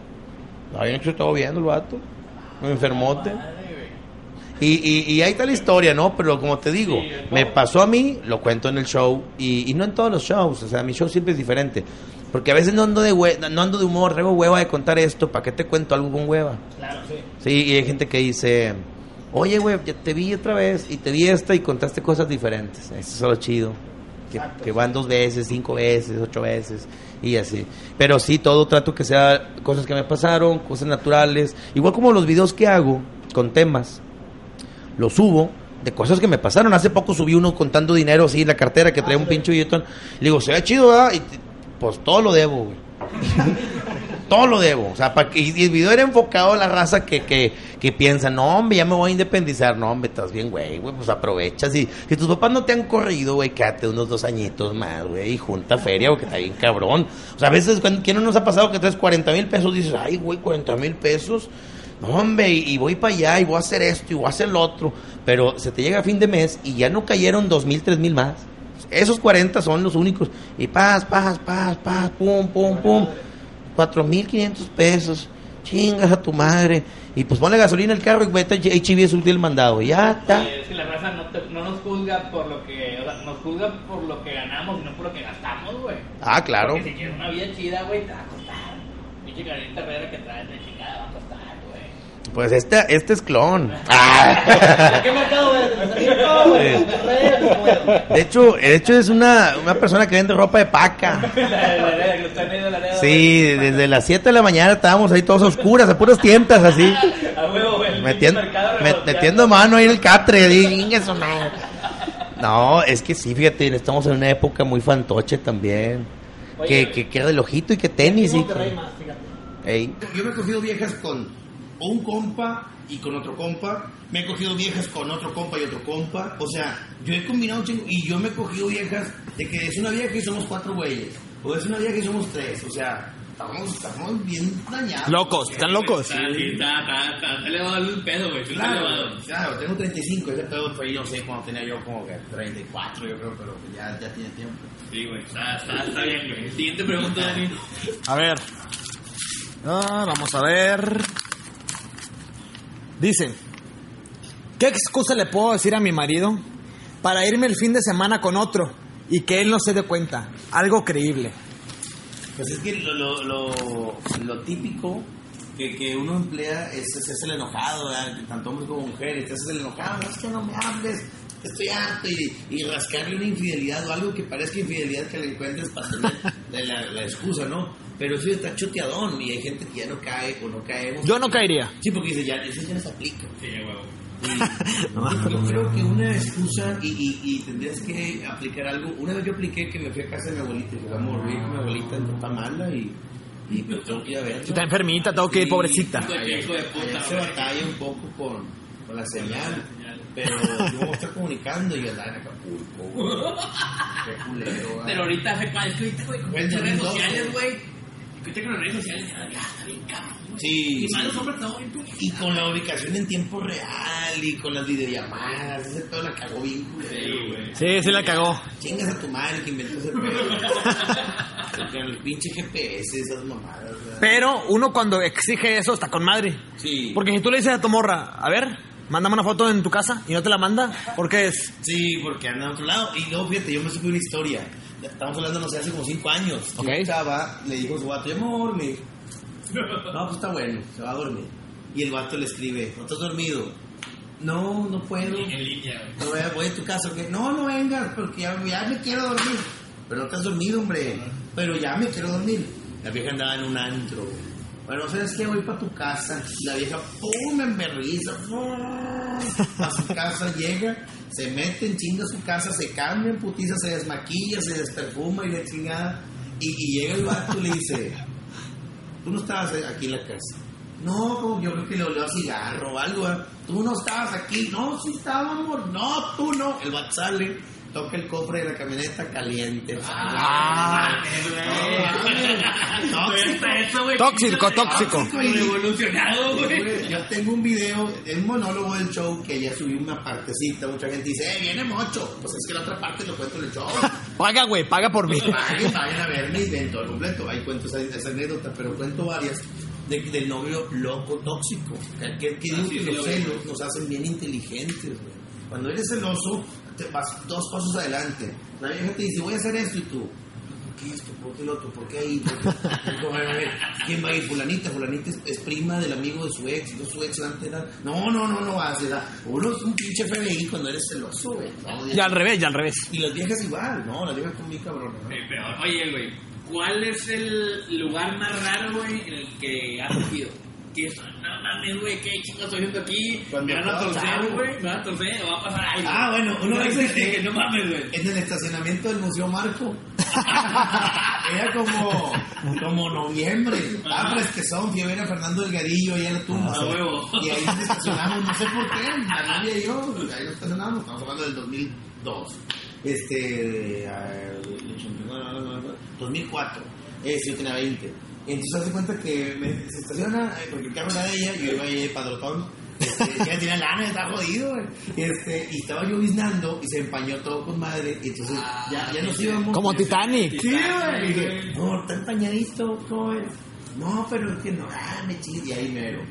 [SPEAKER 1] Estaba bien excitado viendo el vato. Un enfermote. Y, y, y ahí está la historia, ¿no? Pero como te digo,
[SPEAKER 2] Sí,
[SPEAKER 1] me pasó a mí, lo cuento en el show, y, y no en todos los shows, o sea, mi show siempre es diferente. Porque a veces no ando de, hue- no ando de humor, traigo hueva de contar esto, ¿para qué te cuento algo con hueva?
[SPEAKER 3] Claro, sí.
[SPEAKER 1] Sí, y hay gente que dice, oye, güey, ya te vi otra vez, y te vi esta y contaste cosas diferentes. Eso es lo chido. Que, que van dos veces, cinco veces, ocho veces, y así. Pero sí, todo trato que sea cosas que me pasaron, cosas naturales. Igual como los videos que hago con temas, los subo de cosas que me pasaron. Hace poco subí uno contando dinero así en la cartera que traía un pinche billetón. Le digo, se ve chido, ¿verdad? Y pues todo lo debo, güey. [LAUGHS] todo lo debo. O sea, pa' que, y el video era enfocado a la raza que, que, que piensa, no, hombre, ya me voy a independizar. No, hombre, estás bien, güey, güey, pues aprovechas. Y si tus papás no te han corrido, güey, quédate unos dos añitos más, güey, y junta feria, porque está bien cabrón. O sea, a veces, ¿quién no nos ha pasado que traes 40 mil pesos? Dices, ay, güey, 40 mil pesos. No, hombre, y, y voy para allá y voy a hacer esto y voy a hacer lo otro. Pero se te llega a fin de mes y ya no cayeron dos mil, tres mil más. Esos 40 son los únicos. Y paz, paz, paz, paz, pum, pum, pum. 4.500 pesos. Chingas a tu madre. Y pues ponle gasolina al carro y vete a HB es el mandado. Ya está.
[SPEAKER 2] Es que la raza no, te- no nos juzga por lo que, o sea, nos juzga por lo que ganamos y no por lo que gastamos, güey.
[SPEAKER 1] Ah, claro.
[SPEAKER 2] Porque si quieres una vida chida, güey, te va a costar. Pinche Herrera que traes de chingada va a costar, güey.
[SPEAKER 1] Pues este, este es clon. Ah.
[SPEAKER 3] ¿De
[SPEAKER 1] hecho, de hecho es una, una persona que vende ropa de paca. Sí, desde las 7 de la mañana estábamos ahí todos a oscuras, a puras tientas así.
[SPEAKER 2] güey. A huevo, güey. el pinche
[SPEAKER 1] Metiendo, metiendo mano ahí en el catre. ahí, "Ingue su madre". No, es que sí, fíjate, estamos en una época muy fantoche también.
[SPEAKER 2] Oye,
[SPEAKER 1] que, que, que era del ojito y que tenis. Y que-
[SPEAKER 3] más.
[SPEAKER 1] Ey.
[SPEAKER 4] Yo me he cogido viejas con un compa y con otro compa. Me he cogido viejas con otro compa y otro compa. O sea, yo he combinado un chingo. Y yo me he cogido viejas de que es una vieja y somos cuatro güeyes. O es una vieja y somos tres. O sea, estamos, estamos bien dañados.
[SPEAKER 5] Locos, están locos.
[SPEAKER 2] Está, está, está, elevado el pedo, güey.
[SPEAKER 4] Claro, claro, tengo 35. Ese pedo fue, no sé, cuando tenía yo como que 34, yo creo, pero ya, ya tiene tiempo.
[SPEAKER 2] Sí, güey, está, está, está bien, güey. Siguiente pregunta, Dani.
[SPEAKER 5] A ver. Ah, vamos a ver. Dice, ¿qué excusa le puedo decir a mi marido para irme el fin de semana con otro y que él no se dé cuenta? Algo creíble.
[SPEAKER 4] Pues es que lo, lo, lo, lo típico que, que uno emplea es, es, es el enojado, ¿verdad? tanto hombre como mujeres. Haces el enojado, no es que no me hables.
[SPEAKER 1] estoy harto y, y rascarle una infidelidad o algo que parezca infidelidad que le encuentres para tener [LAUGHS] la excusa, ¿no? Pero eso ya está choteadón y hay gente que ya no cae o no caemos.
[SPEAKER 5] Yo no caería.
[SPEAKER 1] Sí, porque dice, ya, eso ya no se aplica.
[SPEAKER 2] Sí, huevo.
[SPEAKER 1] Y [LAUGHS] yo creo que una excusa y, y, y tendrías que aplicar algo. Una vez yo apliqué que me fui a casa de mi abuelita y dije, vamos, voy con mi abuelita en Tamala y, y pues tengo que ir a verla.
[SPEAKER 5] Está enfermita, tengo que ir,
[SPEAKER 1] Sí,
[SPEAKER 5] pobrecita.
[SPEAKER 2] puta,
[SPEAKER 1] allá se batalla un poco con, con la señal, pero yo voy a estar comunicando y andar en Acapulco. güey. [LAUGHS] Qué culero. güey.
[SPEAKER 2] Pero ahorita, es que ahorita, güey, con redes
[SPEAKER 1] 2012.
[SPEAKER 2] sociales, güey. Y ahorita con las redes sociales, ya, ya está bien cabrón, güey.
[SPEAKER 1] Sí,
[SPEAKER 2] Y más
[SPEAKER 1] sí.
[SPEAKER 2] los hombres estamos bien putos.
[SPEAKER 1] Y con la ubicación en tiempo real y con las videollamadas, ese todo la cagó bien culero, güey.
[SPEAKER 5] Sí, sí la cagó.
[SPEAKER 1] Chingas a tu madre que inventó ese pedo. [LAUGHS] Con el pinche GPS, esas mamadas. ¿verdad?
[SPEAKER 5] Pero uno cuando exige eso está con madre.
[SPEAKER 1] Sí.
[SPEAKER 5] Porque si tú le dices a tu morra, a ver, mándame una foto en tu casa y no te la manda, porque es.
[SPEAKER 1] Sí, porque anda a otro lado. Y luego, fíjate, yo me supe una historia. Estamos hablando, no sé, hace como cinco años.
[SPEAKER 5] Ok.
[SPEAKER 1] Chava le dijo a su vato, ya me voy a dormir. No, pues está bueno, se va a dormir. Y el vato le escribe, ¿no estás dormido? No, no puedo.
[SPEAKER 2] En línea, güey.
[SPEAKER 1] No, voy a, voy a tu casa. ¿qué? No, no vengas, porque ya, ya me quiero dormir. Pero no te has dormido, hombre. Pero ya me quiero dormir. La vieja andaba en un antro. Bueno, ¿sabes qué? Voy para tu casa. La vieja, ¡pum! Me emberriza. ¡pum! A su casa llega, se mete en chinga a su casa, se cambia putiza, se desmaquilla, se desperfuma y la chingada. Y, y llega el vato y le dice, tú no estabas aquí en la casa. No, como yo creo que le olió a cigarro o algo. ¿eh? Tú no estabas aquí. No, sí estaba, amor. No, tú no. El vato sale, toca el cofre de la camioneta caliente.
[SPEAKER 5] Ah.
[SPEAKER 1] No,
[SPEAKER 2] Tóxico, eso, güey.
[SPEAKER 5] Tóxico, tóxico.
[SPEAKER 2] Revolucionado, güey.
[SPEAKER 1] Yo tengo un video, el monólogo del show, que ya subí una partecita. Mucha gente dice, eh, viene mocho. Pues es que la otra parte lo cuento en el show. [LAUGHS]
[SPEAKER 5] Paga, güey, paga por mí.
[SPEAKER 1] Vayan, vayan a ven todo el completo. Ahí cuento esa, esa anécdota, pero cuento varias de, del novio loco tóxico. Que, que, que
[SPEAKER 2] sí,
[SPEAKER 1] los celos nos hacen bien inteligentes. güey. Cuando eres celoso, te vas dos pasos adelante. La vieja te dice, voy a hacer esto y tú. ¿Por qué esto? ¿Por qué lo otro? ¿Por qué ahí? ¿Por. [LAUGHS] ¿Quién va a ir? Fulanita. Fulanita es, es prima del amigo de su ex. No, su ex antes era... No, no, no, no vas. Era... Uno es un pinche FBI cuando eres celoso, güey. ¿no?
[SPEAKER 5] Y al revés, y al revés.
[SPEAKER 1] Y las viejas igual, ¿no? Las viejas son bien cabronas, ¿no?
[SPEAKER 2] Eh, pero, oye, güey, ¿cuál es el lugar más raro, güey, en el que has cogido? Que es, no mames, güey, ¿qué chingados estoy haciendo aquí?
[SPEAKER 1] Cuando
[SPEAKER 2] Me van a torcer, güey, me van a torcer, o va a pasar algo.
[SPEAKER 1] Ah, bueno, vez
[SPEAKER 2] que,
[SPEAKER 1] este-
[SPEAKER 2] que no mames, güey.
[SPEAKER 1] En el estacionamiento del Museo Marco. [LAUGHS] Era como, como noviembre. Ah, que son, fui a ver a Fernando Delgadillo ahí en la tumba.
[SPEAKER 2] Ah, huevo.
[SPEAKER 1] Y ahí nos estacionamos, no sé por qué, la novia y yo, ahí nos estacionamos, estamos hablando del 2002. Este, ah, 2004. Eh, yo tenía 20. Entonces hace cuenta que me, se estaciona, eh, porque el carro era de ella, y yo iba ahí de padrotón. Este, ella tenía lana, estaba jodido, güey. Este, y estaba lloviznando y se empañó todo con madre. Y entonces ya, ya nos íbamos.
[SPEAKER 5] Como Titanic.
[SPEAKER 1] Sí, güey. Y dije, no, está empañadito, joven. No, pero es que no, ah, me chis. Y ahí mero.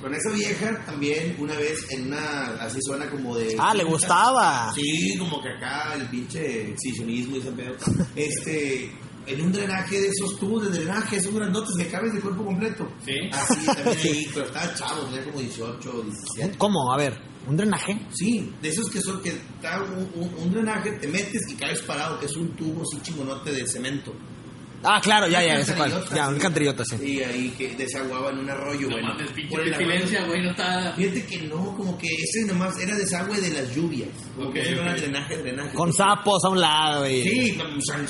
[SPEAKER 1] Con esa vieja también, una vez en una, así suena como de.
[SPEAKER 5] Ah, le gustaba.
[SPEAKER 1] Sí, como que acá el pinche exhibicionismo y ese pedo. Este, en un drenaje de esos tubos de drenaje, esos grandotes que cabes de cuerpo completo.
[SPEAKER 2] Sí.
[SPEAKER 1] Así también [LAUGHS] ahí, pero estaba chavo, tenía como 18 o 17.
[SPEAKER 5] ¿Cómo? A ver, ¿un drenaje?
[SPEAKER 1] Sí, de esos que son que está un, un- un drenaje, te metes y caes parado, que es un tubo así chingonote de cemento.
[SPEAKER 5] Ah, claro, ya, ya, ese cual. Ya, un cantrillota, sí.
[SPEAKER 1] Y ahí que desaguaba en un arroyo,
[SPEAKER 2] No
[SPEAKER 1] bueno.
[SPEAKER 2] mames, pinche pestilencia, güey, no está...
[SPEAKER 1] Fíjate que no, como que ese nomás era desagüe de las lluvias. Como que no era
[SPEAKER 2] ok.
[SPEAKER 1] drenaje, drenaje.
[SPEAKER 5] Con sapos a un lado, y
[SPEAKER 1] Sí, con san, el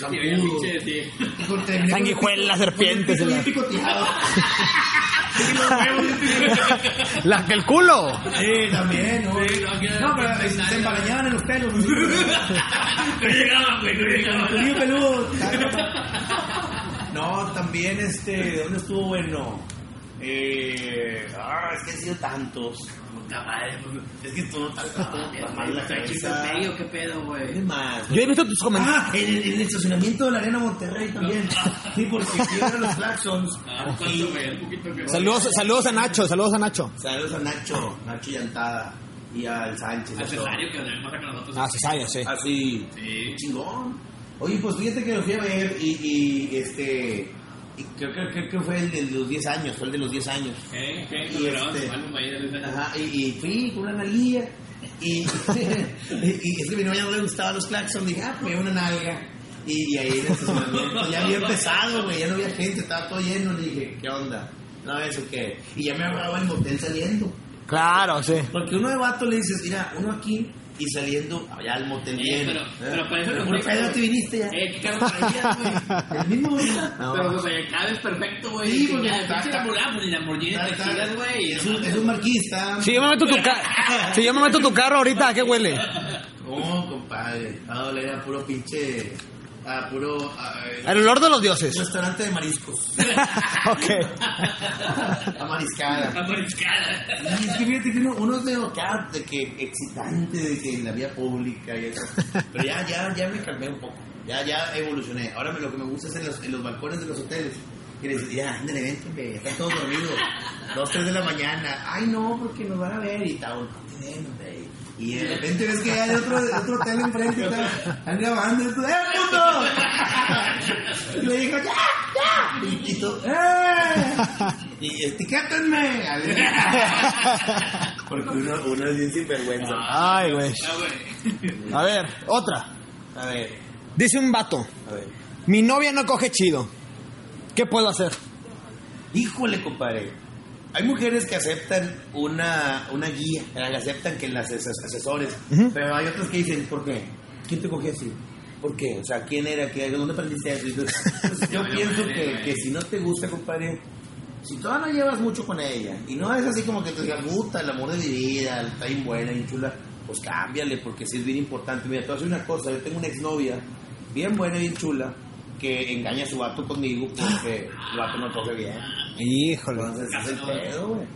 [SPEAKER 5] Sanguijuelas,
[SPEAKER 1] pico-
[SPEAKER 5] serpientes,
[SPEAKER 1] con el picoteado.
[SPEAKER 5] La que el culo.
[SPEAKER 1] Sí, también, ¿no?
[SPEAKER 2] Sí, no,
[SPEAKER 1] No, pero eh, se embarañaban en los pelos.
[SPEAKER 2] No [LAUGHS] llegaban, güey, no llegaban.
[SPEAKER 1] Peludo. [LAUGHS] No, también este, ¿dónde estuvo bueno? Eh, ah, es que han sido tantos.
[SPEAKER 2] Puta madre, pues,
[SPEAKER 1] Es que todo está [LAUGHS] mal la
[SPEAKER 2] ¿Está
[SPEAKER 1] cabeza.
[SPEAKER 2] medio qué pedo, güey?
[SPEAKER 1] ¿Qué más?
[SPEAKER 5] Yo he visto tus comentarios.
[SPEAKER 1] Ah, en el, en el estacionamiento de la Arena Monterrey también. Sí, porque a los Claxons.
[SPEAKER 2] Ah, que-
[SPEAKER 5] Saludos, saludos a Nacho, saludos a Nacho.
[SPEAKER 1] Saludos a Nacho, Nacho Llantada y al Sánchez.
[SPEAKER 2] Al. Cesario, que además con nosotros.
[SPEAKER 5] Ah, Cesario, sí.
[SPEAKER 1] Así,
[SPEAKER 2] Sí.
[SPEAKER 1] chingón. Oye, pues fíjate que lo fui a ver y, y este. y creo, que creo que fue el de los 10 años, fue el de los 10 años.
[SPEAKER 2] ¿Qué? ¿Qué?
[SPEAKER 1] Y este-. Ajá, y, y fui con una analía [LAUGHS] Y, y es que a mi novia no le gustaban los claxons. Dije, ah, pues una nalga. Y, y ahí en el estacionamiento ya había empezado, güey, ya no había gente, estaba todo lleno. Le dije, ¿qué onda? No, eso qué. Y ya me agarraba el motel saliendo.
[SPEAKER 5] Claro, sí.
[SPEAKER 1] Porque uno de vato le dices, mira, uno aquí y saliendo allá al motel
[SPEAKER 2] Eh,
[SPEAKER 1] bien.
[SPEAKER 2] pero- pero para eso
[SPEAKER 1] Pero pedo te
[SPEAKER 2] güey.
[SPEAKER 1] viniste ya.
[SPEAKER 2] Eh, qué carro traías, güey. [LAUGHS]
[SPEAKER 1] El mismo día.
[SPEAKER 2] Pero, pues, oye, cada vez perfecto, güey.
[SPEAKER 1] Sí, porque
[SPEAKER 2] Ya,
[SPEAKER 1] está- está-
[SPEAKER 2] Lamborghini, pues, ni Lamborghini te giras, güey.
[SPEAKER 1] Es un, es un marquista.
[SPEAKER 5] Si yo me meto tu ca- [LAUGHS] si yo me meto tu carro ahorita, ¿a qué huele?
[SPEAKER 1] No, compadre. Va a doler a puro pinche. A puro. a-
[SPEAKER 5] El olor de los dioses.
[SPEAKER 1] restaurante de mariscos. [LAUGHS]
[SPEAKER 5] ok.
[SPEAKER 1] A mariscada.
[SPEAKER 2] La mariscada.
[SPEAKER 1] Y es que fíjate que uno, uno es medio acá, de que excitante, de que en la vía pública y eso. Pero ya, ya, ya me calmé un poco. Ya, ya evolucioné. Ahora me- lo que me gusta es en los, en los balcones de los hoteles. Y les digo, ya, ándale, vente, ve, están todos dormidos. Dos, tres de la mañana. Ay, no, porque nos van a ver y tal. "No, ven, hombre". Y de repente ves que hay otro, otro hotel enfrente y. Están grabando. Y tú, ¡eh, puto! Y le digo, ¡ya, ya! Y, tú, ¡eh! Y etiquétenme. Porque uno, uno es bien sinvergüenza.
[SPEAKER 5] Ay, güey. A ver, otra.
[SPEAKER 1] A ver,
[SPEAKER 5] Dice un vato,
[SPEAKER 1] a ver.
[SPEAKER 5] mi novia no coge chido. ¿Qué puedo hacer?
[SPEAKER 1] Híjole, compadre. Hay mujeres que aceptan una, una guía, que aceptan que las ases- asesores,
[SPEAKER 5] Ujú.
[SPEAKER 1] pero hay otras que dicen, ¿por qué? ¿Quién te cogió así? ¿Por qué? O sea, ¿quién era? ¿Qué, ¿Dónde aprendiste eso? Entonces, [LAUGHS] yo pienso que, que si no te gusta, compadre, si todavía no llevas mucho con ella y no es así como que te diga, puta, el amor de mi vida, está bien buena, bien chula, pues cámbiale, porque sí es bien importante. Mira, te voy a decir una cosa, yo tengo una exnovia, bien buena, bien chula, que engaña a su vato conmigo porque el vato no coge bien.
[SPEAKER 5] Híjole.
[SPEAKER 1] Entonces.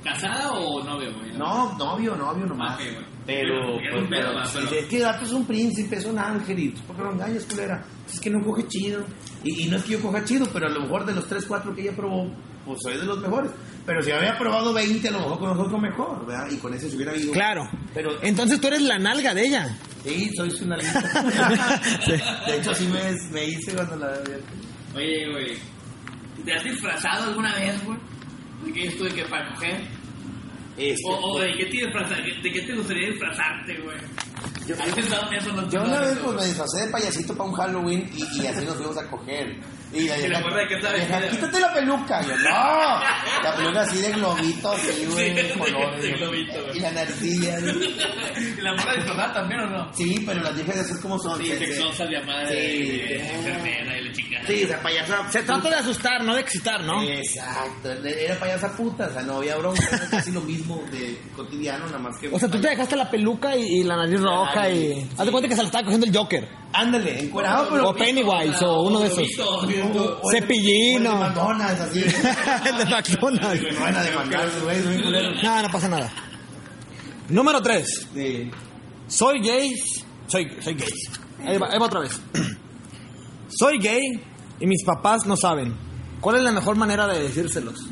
[SPEAKER 2] ¿Casada o novio, güey?
[SPEAKER 1] No, novio, novio nomás. Pero, pues, pero,
[SPEAKER 2] pero-
[SPEAKER 1] es que el vato es un príncipe, es un ángel, y ¿por qué lo engañas, culera? Es que no coge chido. Y, y no es que yo coja chido, pero a lo mejor de los 3, 4 que ella probó, pues soy de los mejores. Pero si había probado 20, a lo mejor con nosotros mejor, ¿verdad? Y con ese se hubiera ido.
[SPEAKER 5] Claro.
[SPEAKER 1] Pero
[SPEAKER 5] Entonces tú eres la nalga de ella.
[SPEAKER 1] sí, soy su nalguita.
[SPEAKER 5] Sí. [LAUGHS]
[SPEAKER 1] De hecho, sí me, me hice cuando la
[SPEAKER 2] Oye, güey. ¿Te has disfrazado alguna vez, güey? ¿De qué esto de que para coger?
[SPEAKER 1] Este,
[SPEAKER 2] O, o de qué te de qué te gustaría disfrazarte, güey.
[SPEAKER 1] Yo- una vez pues, me disfracé de payasito para un Halloween y, y así nos fuimos a coger. Y la [LAUGHS]
[SPEAKER 2] ¿Y la
[SPEAKER 1] vieja-
[SPEAKER 2] vestida?
[SPEAKER 1] quítate la peluca. Yo, no. La peluca así de globito, así, güey,
[SPEAKER 2] Sí,
[SPEAKER 1] de colores.
[SPEAKER 2] de globito, güey.
[SPEAKER 1] Y la narcilla. [LAUGHS]
[SPEAKER 2] ¿Y la morra disfrazada también o no?
[SPEAKER 1] Sí, pero las viejas así como son.
[SPEAKER 2] Sí, sexosas de
[SPEAKER 1] Sí.
[SPEAKER 2] de enfermera y la chica.
[SPEAKER 1] Sí, o sea, payasa.
[SPEAKER 5] Se trata de asustar, no de excitar, ¿no?
[SPEAKER 1] Exacto, era payasa puta, o sea, no había bronca, era casi lo mismo de cotidiano, nada más que.
[SPEAKER 5] O sea, tú te dejaste la peluca y, y la nariz roja y... Haz de cuenta que se la estaba cogiendo el Joker.
[SPEAKER 1] Ándale, encuerado, pero.
[SPEAKER 5] O Pennywise o uno de esos. Cepillín,
[SPEAKER 1] o el de
[SPEAKER 5] o-
[SPEAKER 1] McDonald's, así. [LAUGHS]
[SPEAKER 5] El de McDonald's.
[SPEAKER 1] No van a demandar, güey, es muy culero.
[SPEAKER 5] No, no pasa nada. Número 3.
[SPEAKER 1] Sí.
[SPEAKER 5] Soy gay. Soy, soy gay. Ahí va, ahí va otra vez. [CLEARS THROAT] Soy gay y mis papás no saben. ¿Cuál es la mejor manera de decírselos?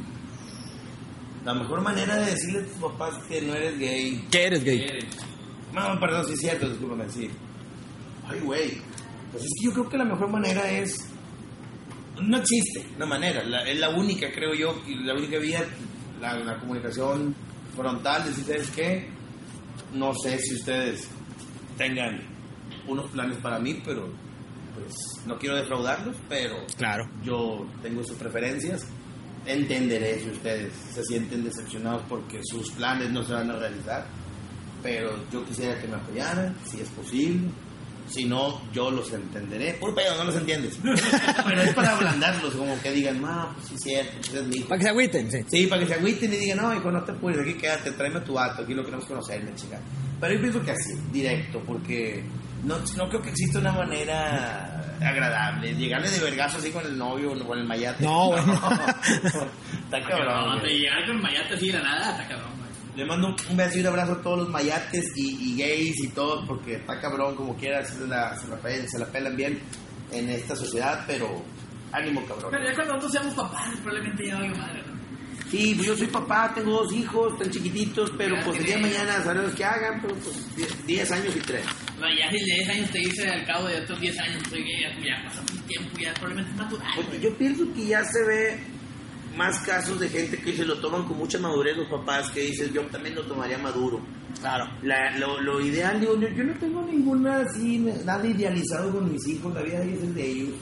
[SPEAKER 1] La mejor manera de decirle a tus papás que no eres gay.
[SPEAKER 5] Que eres gay.
[SPEAKER 1] No, perdón, sí es cierto, discúlpame, sí. Ay, güey. Pues es que yo creo que la mejor manera es. No existe una manera, la- es la única, creo yo, y la única vía, la, la comunicación frontal, decir, ¿sabes qué? No sé si ustedes tengan unos planes para mí, pero pues no quiero defraudarlos, pero
[SPEAKER 5] Claro.
[SPEAKER 1] yo tengo sus preferencias. Entenderé si ustedes se sienten decepcionados porque sus planes no se van a realizar. Pero yo quisiera que me apoyaran, si es posible. Si no, yo los entenderé. Por pedo, no los entiendes. [LAUGHS] Pero es para ablandarlos, como que digan, no, pues sí es cierto, pues es mi hijo.
[SPEAKER 5] Para que se agüiten, sí.
[SPEAKER 1] Sí, para que se agüiten y digan, no, hijo, no te puedes, aquí quédate, tráeme a tu vato, aquí lo queremos conocer, me chica. Pero yo pienso que así, directo, porque no, no creo que exista una manera agradable. Llegarle de vergazo así con el novio o con el mayate.
[SPEAKER 5] No, [LAUGHS] bueno.
[SPEAKER 1] Está cabrón.
[SPEAKER 2] No, llegar con mayate así de la nada, está cabrón.
[SPEAKER 1] Le mando un beso y un abrazo a todos los mayates y, y gays y todos, porque está cabrón, como quiera, se la, se la, pelan, se la pelan bien en esta sociedad, pero ánimo, cabrón.
[SPEAKER 2] Pero ya cuando nosotros seamos papás, probablemente ya vaya madre, ¿no?
[SPEAKER 1] Sí, pues yo soy papá, tengo dos hijos, están chiquititos, pero pues el día de mañana sabremos qué hagan, pero pues 10 10 años y 3.
[SPEAKER 2] O sea, ya si de 10 años te dice al cabo de otros 10 años, soy gay, ya, pues ya pasó un tiempo, ya probablemente es natural,
[SPEAKER 1] Porque yo pienso que ya se ve más casos de gente que se lo toman con mucha madurez los papás, que dices, yo también lo tomaría maduro.
[SPEAKER 5] Claro.
[SPEAKER 1] La- lo, lo ideal, digo, yo, yo no tengo ninguna así, nada idealizado con mis hijos, la vida de ellos es de ellos.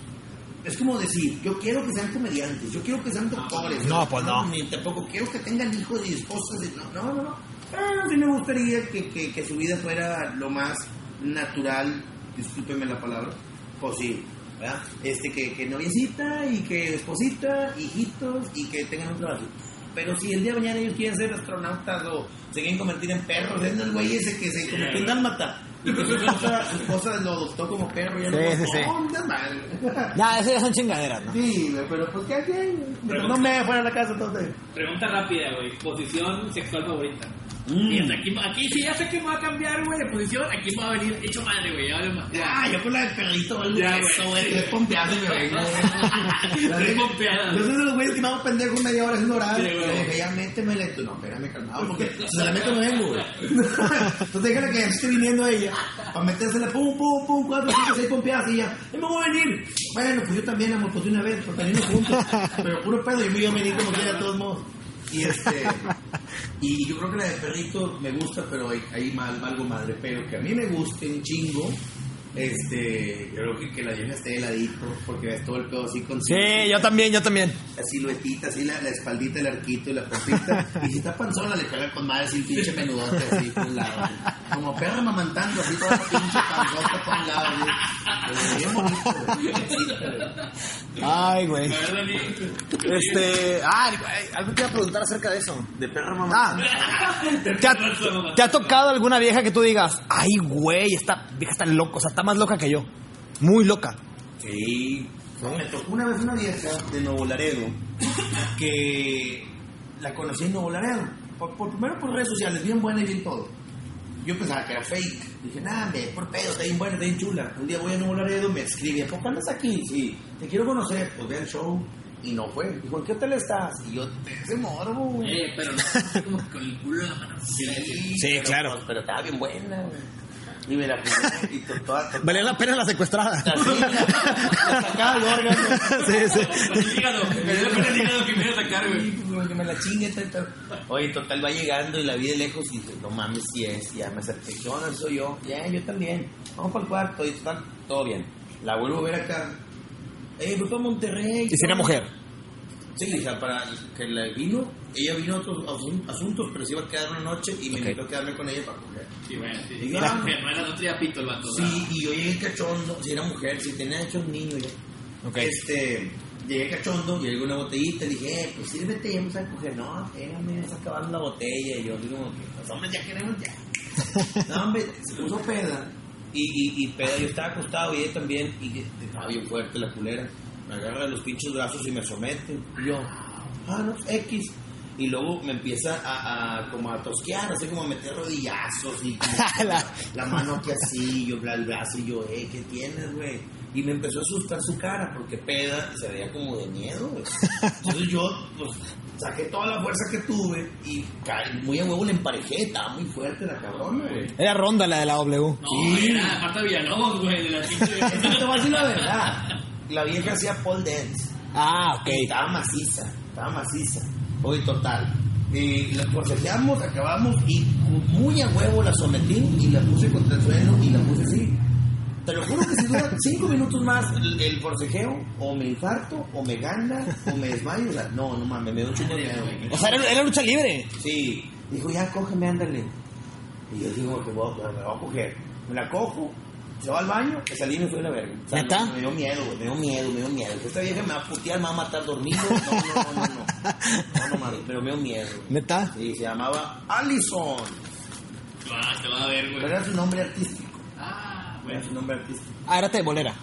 [SPEAKER 1] Es como decir, yo quiero que sean comediantes, yo quiero que sean doctores.
[SPEAKER 5] No, pues no.
[SPEAKER 1] Ni tampoco quiero que tengan hijos y esposas. No, no, no. no. Pero sí me gustaría que, que, que su vida fuera lo más natural, discúlpeme la palabra, posible. ¿Verdad? Este, que, que noviecita y que esposita, hijitos y que tengan un trabajo. Pero si el día de mañana ellos quieren ser astronautas o se quieren convertir en perros, es el güey ese que se convirtió en dálmata. Y que su esposa, su esposa lo adoptó como perro y ya
[SPEAKER 5] Sí,
[SPEAKER 1] no
[SPEAKER 5] sí, sí.
[SPEAKER 1] ¡Oh, desmadre!
[SPEAKER 5] Ya, esas ya son chingaderas, ¿no?
[SPEAKER 1] Sí, pero pues qué bien. No me fuera a la casa entonces.
[SPEAKER 2] Pregunta rápida, güey. Posición sexual favorita.
[SPEAKER 1] Mm.
[SPEAKER 2] Aquí, aquí sí ya sé que me va a cambiar, güey, de posición. Aquí me va a venir hecho madre, güey. Ya vale más.
[SPEAKER 1] Ah, yo con la del perrito, el
[SPEAKER 2] Ya, güey.
[SPEAKER 1] güey, estoy pompeado y me [LAUGHS] vengo.
[SPEAKER 2] Estoy pompeada.
[SPEAKER 1] Yo soy de los güeyes que me hago pendejo media hora haciendo orar.
[SPEAKER 2] Sí, güey.
[SPEAKER 1] ya tú, no, espérame, calmado, porque si se la meto no vengo, güey. [LAUGHS] Entonces déjale que esté viniendo ella. Para metérsela, pum, pum, pum, cuatro, cinco, seis pompeadas y ya. Y me voy a venir. Bueno, pues yo también, amor, pues de una vez, porque venimos juntos. [LAUGHS] Pero puro pedo, yo me iba a venir como quiera, de todos modos. Y este. Y yo creo que la de perrito me gusta, pero ahí, ahí mal, algo madre. Pero que a mí me guste un chingo. Este, yo creo que, que la vieja esté heladito, porque ves todo el pedo así con
[SPEAKER 5] Sí, yo también, yo también.
[SPEAKER 1] la siluetita, así la, la espaldita, el arquito y la pompita. [LAUGHS] y si está panzona, le pega con madre así el pinche menudote así por un lado. Como perra mamantando, así toda la pinche panzota por un lado. bien bonito,
[SPEAKER 5] Ay, güey. Este. Ah, güey, algo te iba a preguntar acerca de eso.
[SPEAKER 1] De perra
[SPEAKER 5] Ah,
[SPEAKER 1] mamantando.
[SPEAKER 5] ¿te ha, te ha tocado alguna vieja que tú digas, ay, güey, esta vieja está loca, o sea, está más loca que yo? Muy loca.
[SPEAKER 1] Sí. No, me tocó una vez una vieja de Nuevo Laredo que la conocí en Nuevo Laredo. Por, por- primero por redes sociales, bien buena y bien todo. Yo pensaba que era fake. Dije, nada, me por pedo, está bien buena, está bien chula. Un día voy a Nuevo Laredo, me escribe, ¿por qué andas aquí? Sí, te quiero conocer. Pues ve el show. Y no fue. Dijo, ¿en qué hotel estás? Y yo, ese morbo, güey.
[SPEAKER 2] Eh, pero no, como que con el culo en la mano.
[SPEAKER 1] Sí,
[SPEAKER 5] Sí,
[SPEAKER 1] pero-
[SPEAKER 5] claro.
[SPEAKER 1] Pero, pero estaba bien buena, güey. Y me la y to- toda, toda,
[SPEAKER 5] Valía la pena la secuestrada.
[SPEAKER 1] sacaba el órgano. [LAUGHS]
[SPEAKER 5] sí, sí.
[SPEAKER 2] El hígado. Me dio pena el hígado que me iba a sacar,
[SPEAKER 1] Sí,
[SPEAKER 2] güey.
[SPEAKER 1] pues, que me la chingue. Oye, total, va llegando y la vi de lejos y dice, no mames, si es, ya me acerqué, ¿qué onda? soy yo. Ya, yo también. Vamos para el cuarto y total, todo bien. La vuelvo a ver acá. Eh, voy para Monterrey.
[SPEAKER 5] Y si era mujer.
[SPEAKER 1] Sí, hija, para que la vino, ella vino a otros asun- asuntos, pero se iba a quedar una noche y me
[SPEAKER 5] Ok.
[SPEAKER 1] invitó a quedarme con ella para coger.
[SPEAKER 2] Sí, bueno, sí.
[SPEAKER 1] Y
[SPEAKER 2] Era mujer, no era el vato.
[SPEAKER 1] Sí, y yo llegué cachondo, si era mujer, si tenía hecho un niño ya.
[SPEAKER 5] Ok.
[SPEAKER 1] Este, llegué cachondo, llegué una botellita, le dije, eh, pues sírvete, ya vamos a coger. No, espérame, vas acabando la botella. Y yo digo, los hombres ya queremos ya. [LAUGHS] No, hombre, se puso peda. Y, y, y peda, yo estaba acostado y ella también, y estaba bien fuerte la culera. Me agarra de los pinches brazos y me somete. Y yo, ah, no, X. Y luego me empieza a, a como a tosquear, así como a meter rodillazos y como [LAUGHS]
[SPEAKER 5] La-
[SPEAKER 1] la mano aquí así, yo el brazo y yo, eh, ¿qué tienes, güey? Y me empezó a asustar su cara porque peda se veía como de miedo, güey. Entonces yo, pues, saqué toda la fuerza que tuve y muy a huevo le emparejé, estaba muy fuerte la cabrona, güey.
[SPEAKER 5] Era ronda la de la W.
[SPEAKER 2] No, era Marta Villalobos, güey, de la [LAUGHS] pinche.
[SPEAKER 1] Te voy a decir la verdad. La vieja hacía pole dance.
[SPEAKER 5] Ah, ok.
[SPEAKER 1] Y estaba maciza, estaba maciza. Oye, total. Y la forcejeamos, acabamos y muy a huevo la sometí y la puse contra el suelo y la puse así. Te lo juro que si dura [LAUGHS] cinco minutos más el, el forcejeo, o me infarto, o me gana, o me desmayo. O sea, no, no mames, me da un chingo de miedo.
[SPEAKER 5] O sea, era, era lucha libre.
[SPEAKER 1] Sí. Dijo, ya, cógeme, ándale. Y yo digo, que me voy a coger. Me la cojo, se va al baño, que salí y me fui a la verga. O sea,
[SPEAKER 5] ¿Neta?
[SPEAKER 1] no, me dio miedo, güey, me dio miedo, me dio miedo. Esta vieja me va a putear, me va a matar dormido. No, no, no, no. No, no, mames, pero me dio miedo. güey.
[SPEAKER 5] ¿Neta?
[SPEAKER 1] Sí, se llamaba Allison.
[SPEAKER 2] Ah, te va a ver,
[SPEAKER 1] Pero
[SPEAKER 2] güey.
[SPEAKER 1] era su nombre artístico.
[SPEAKER 2] Ah,
[SPEAKER 1] Era
[SPEAKER 2] bueno.
[SPEAKER 1] su nombre artístico.
[SPEAKER 5] Ah, era bolera.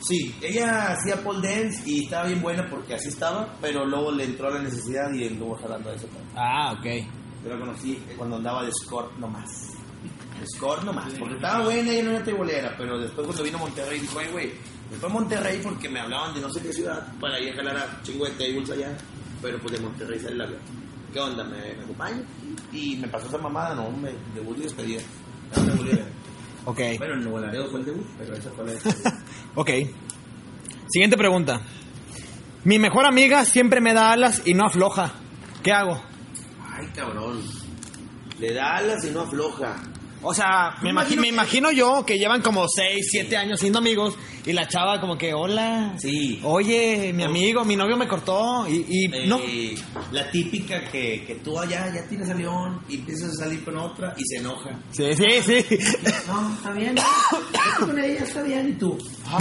[SPEAKER 1] Sí, ella hacía pole dance y estaba bien buena porque así estaba, pero luego le entró la necesidad y anduvo jalando a eso.
[SPEAKER 5] Ah, ok.
[SPEAKER 1] Yo la conocí cuando andaba de score nomás. Score nomás. Porque estaba buena y no era tribolera. Pero después cuando vino a Monterrey dijo, ay, güey, me fue a Monterrey porque me hablaban de no sé qué ciudad para ir a jalar a chingo de tables allá. Pero pues de Monterrey sale la ¿Qué onda? ¿Me, me acompaña? Y me pasó esa mamada, no, me debut y despedida. [LAUGHS]
[SPEAKER 5] Ok.
[SPEAKER 1] Bueno, el Nuevo Laredo fue el debut, pero esa fue la despedida. [LAUGHS]
[SPEAKER 5] Ok. Siguiente pregunta. Mi mejor amiga siempre me da alas y no afloja. ¿Qué hago?
[SPEAKER 1] Ay, cabrón. Le da alas y no afloja.
[SPEAKER 5] O sea, me, imagi- me imagino yo que llevan como 6, 7 años siendo amigos y la chava como que, hola.
[SPEAKER 1] Sí.
[SPEAKER 5] Oye, mi amigo, mi novio me cortó y, y no.
[SPEAKER 1] Eh, La típica que, que tú allá ya tienes a León y empiezas a salir con otra y se enoja.
[SPEAKER 5] Sí, sí, sí.
[SPEAKER 1] No, está bien. Con ella, está bien. Y tú, ah,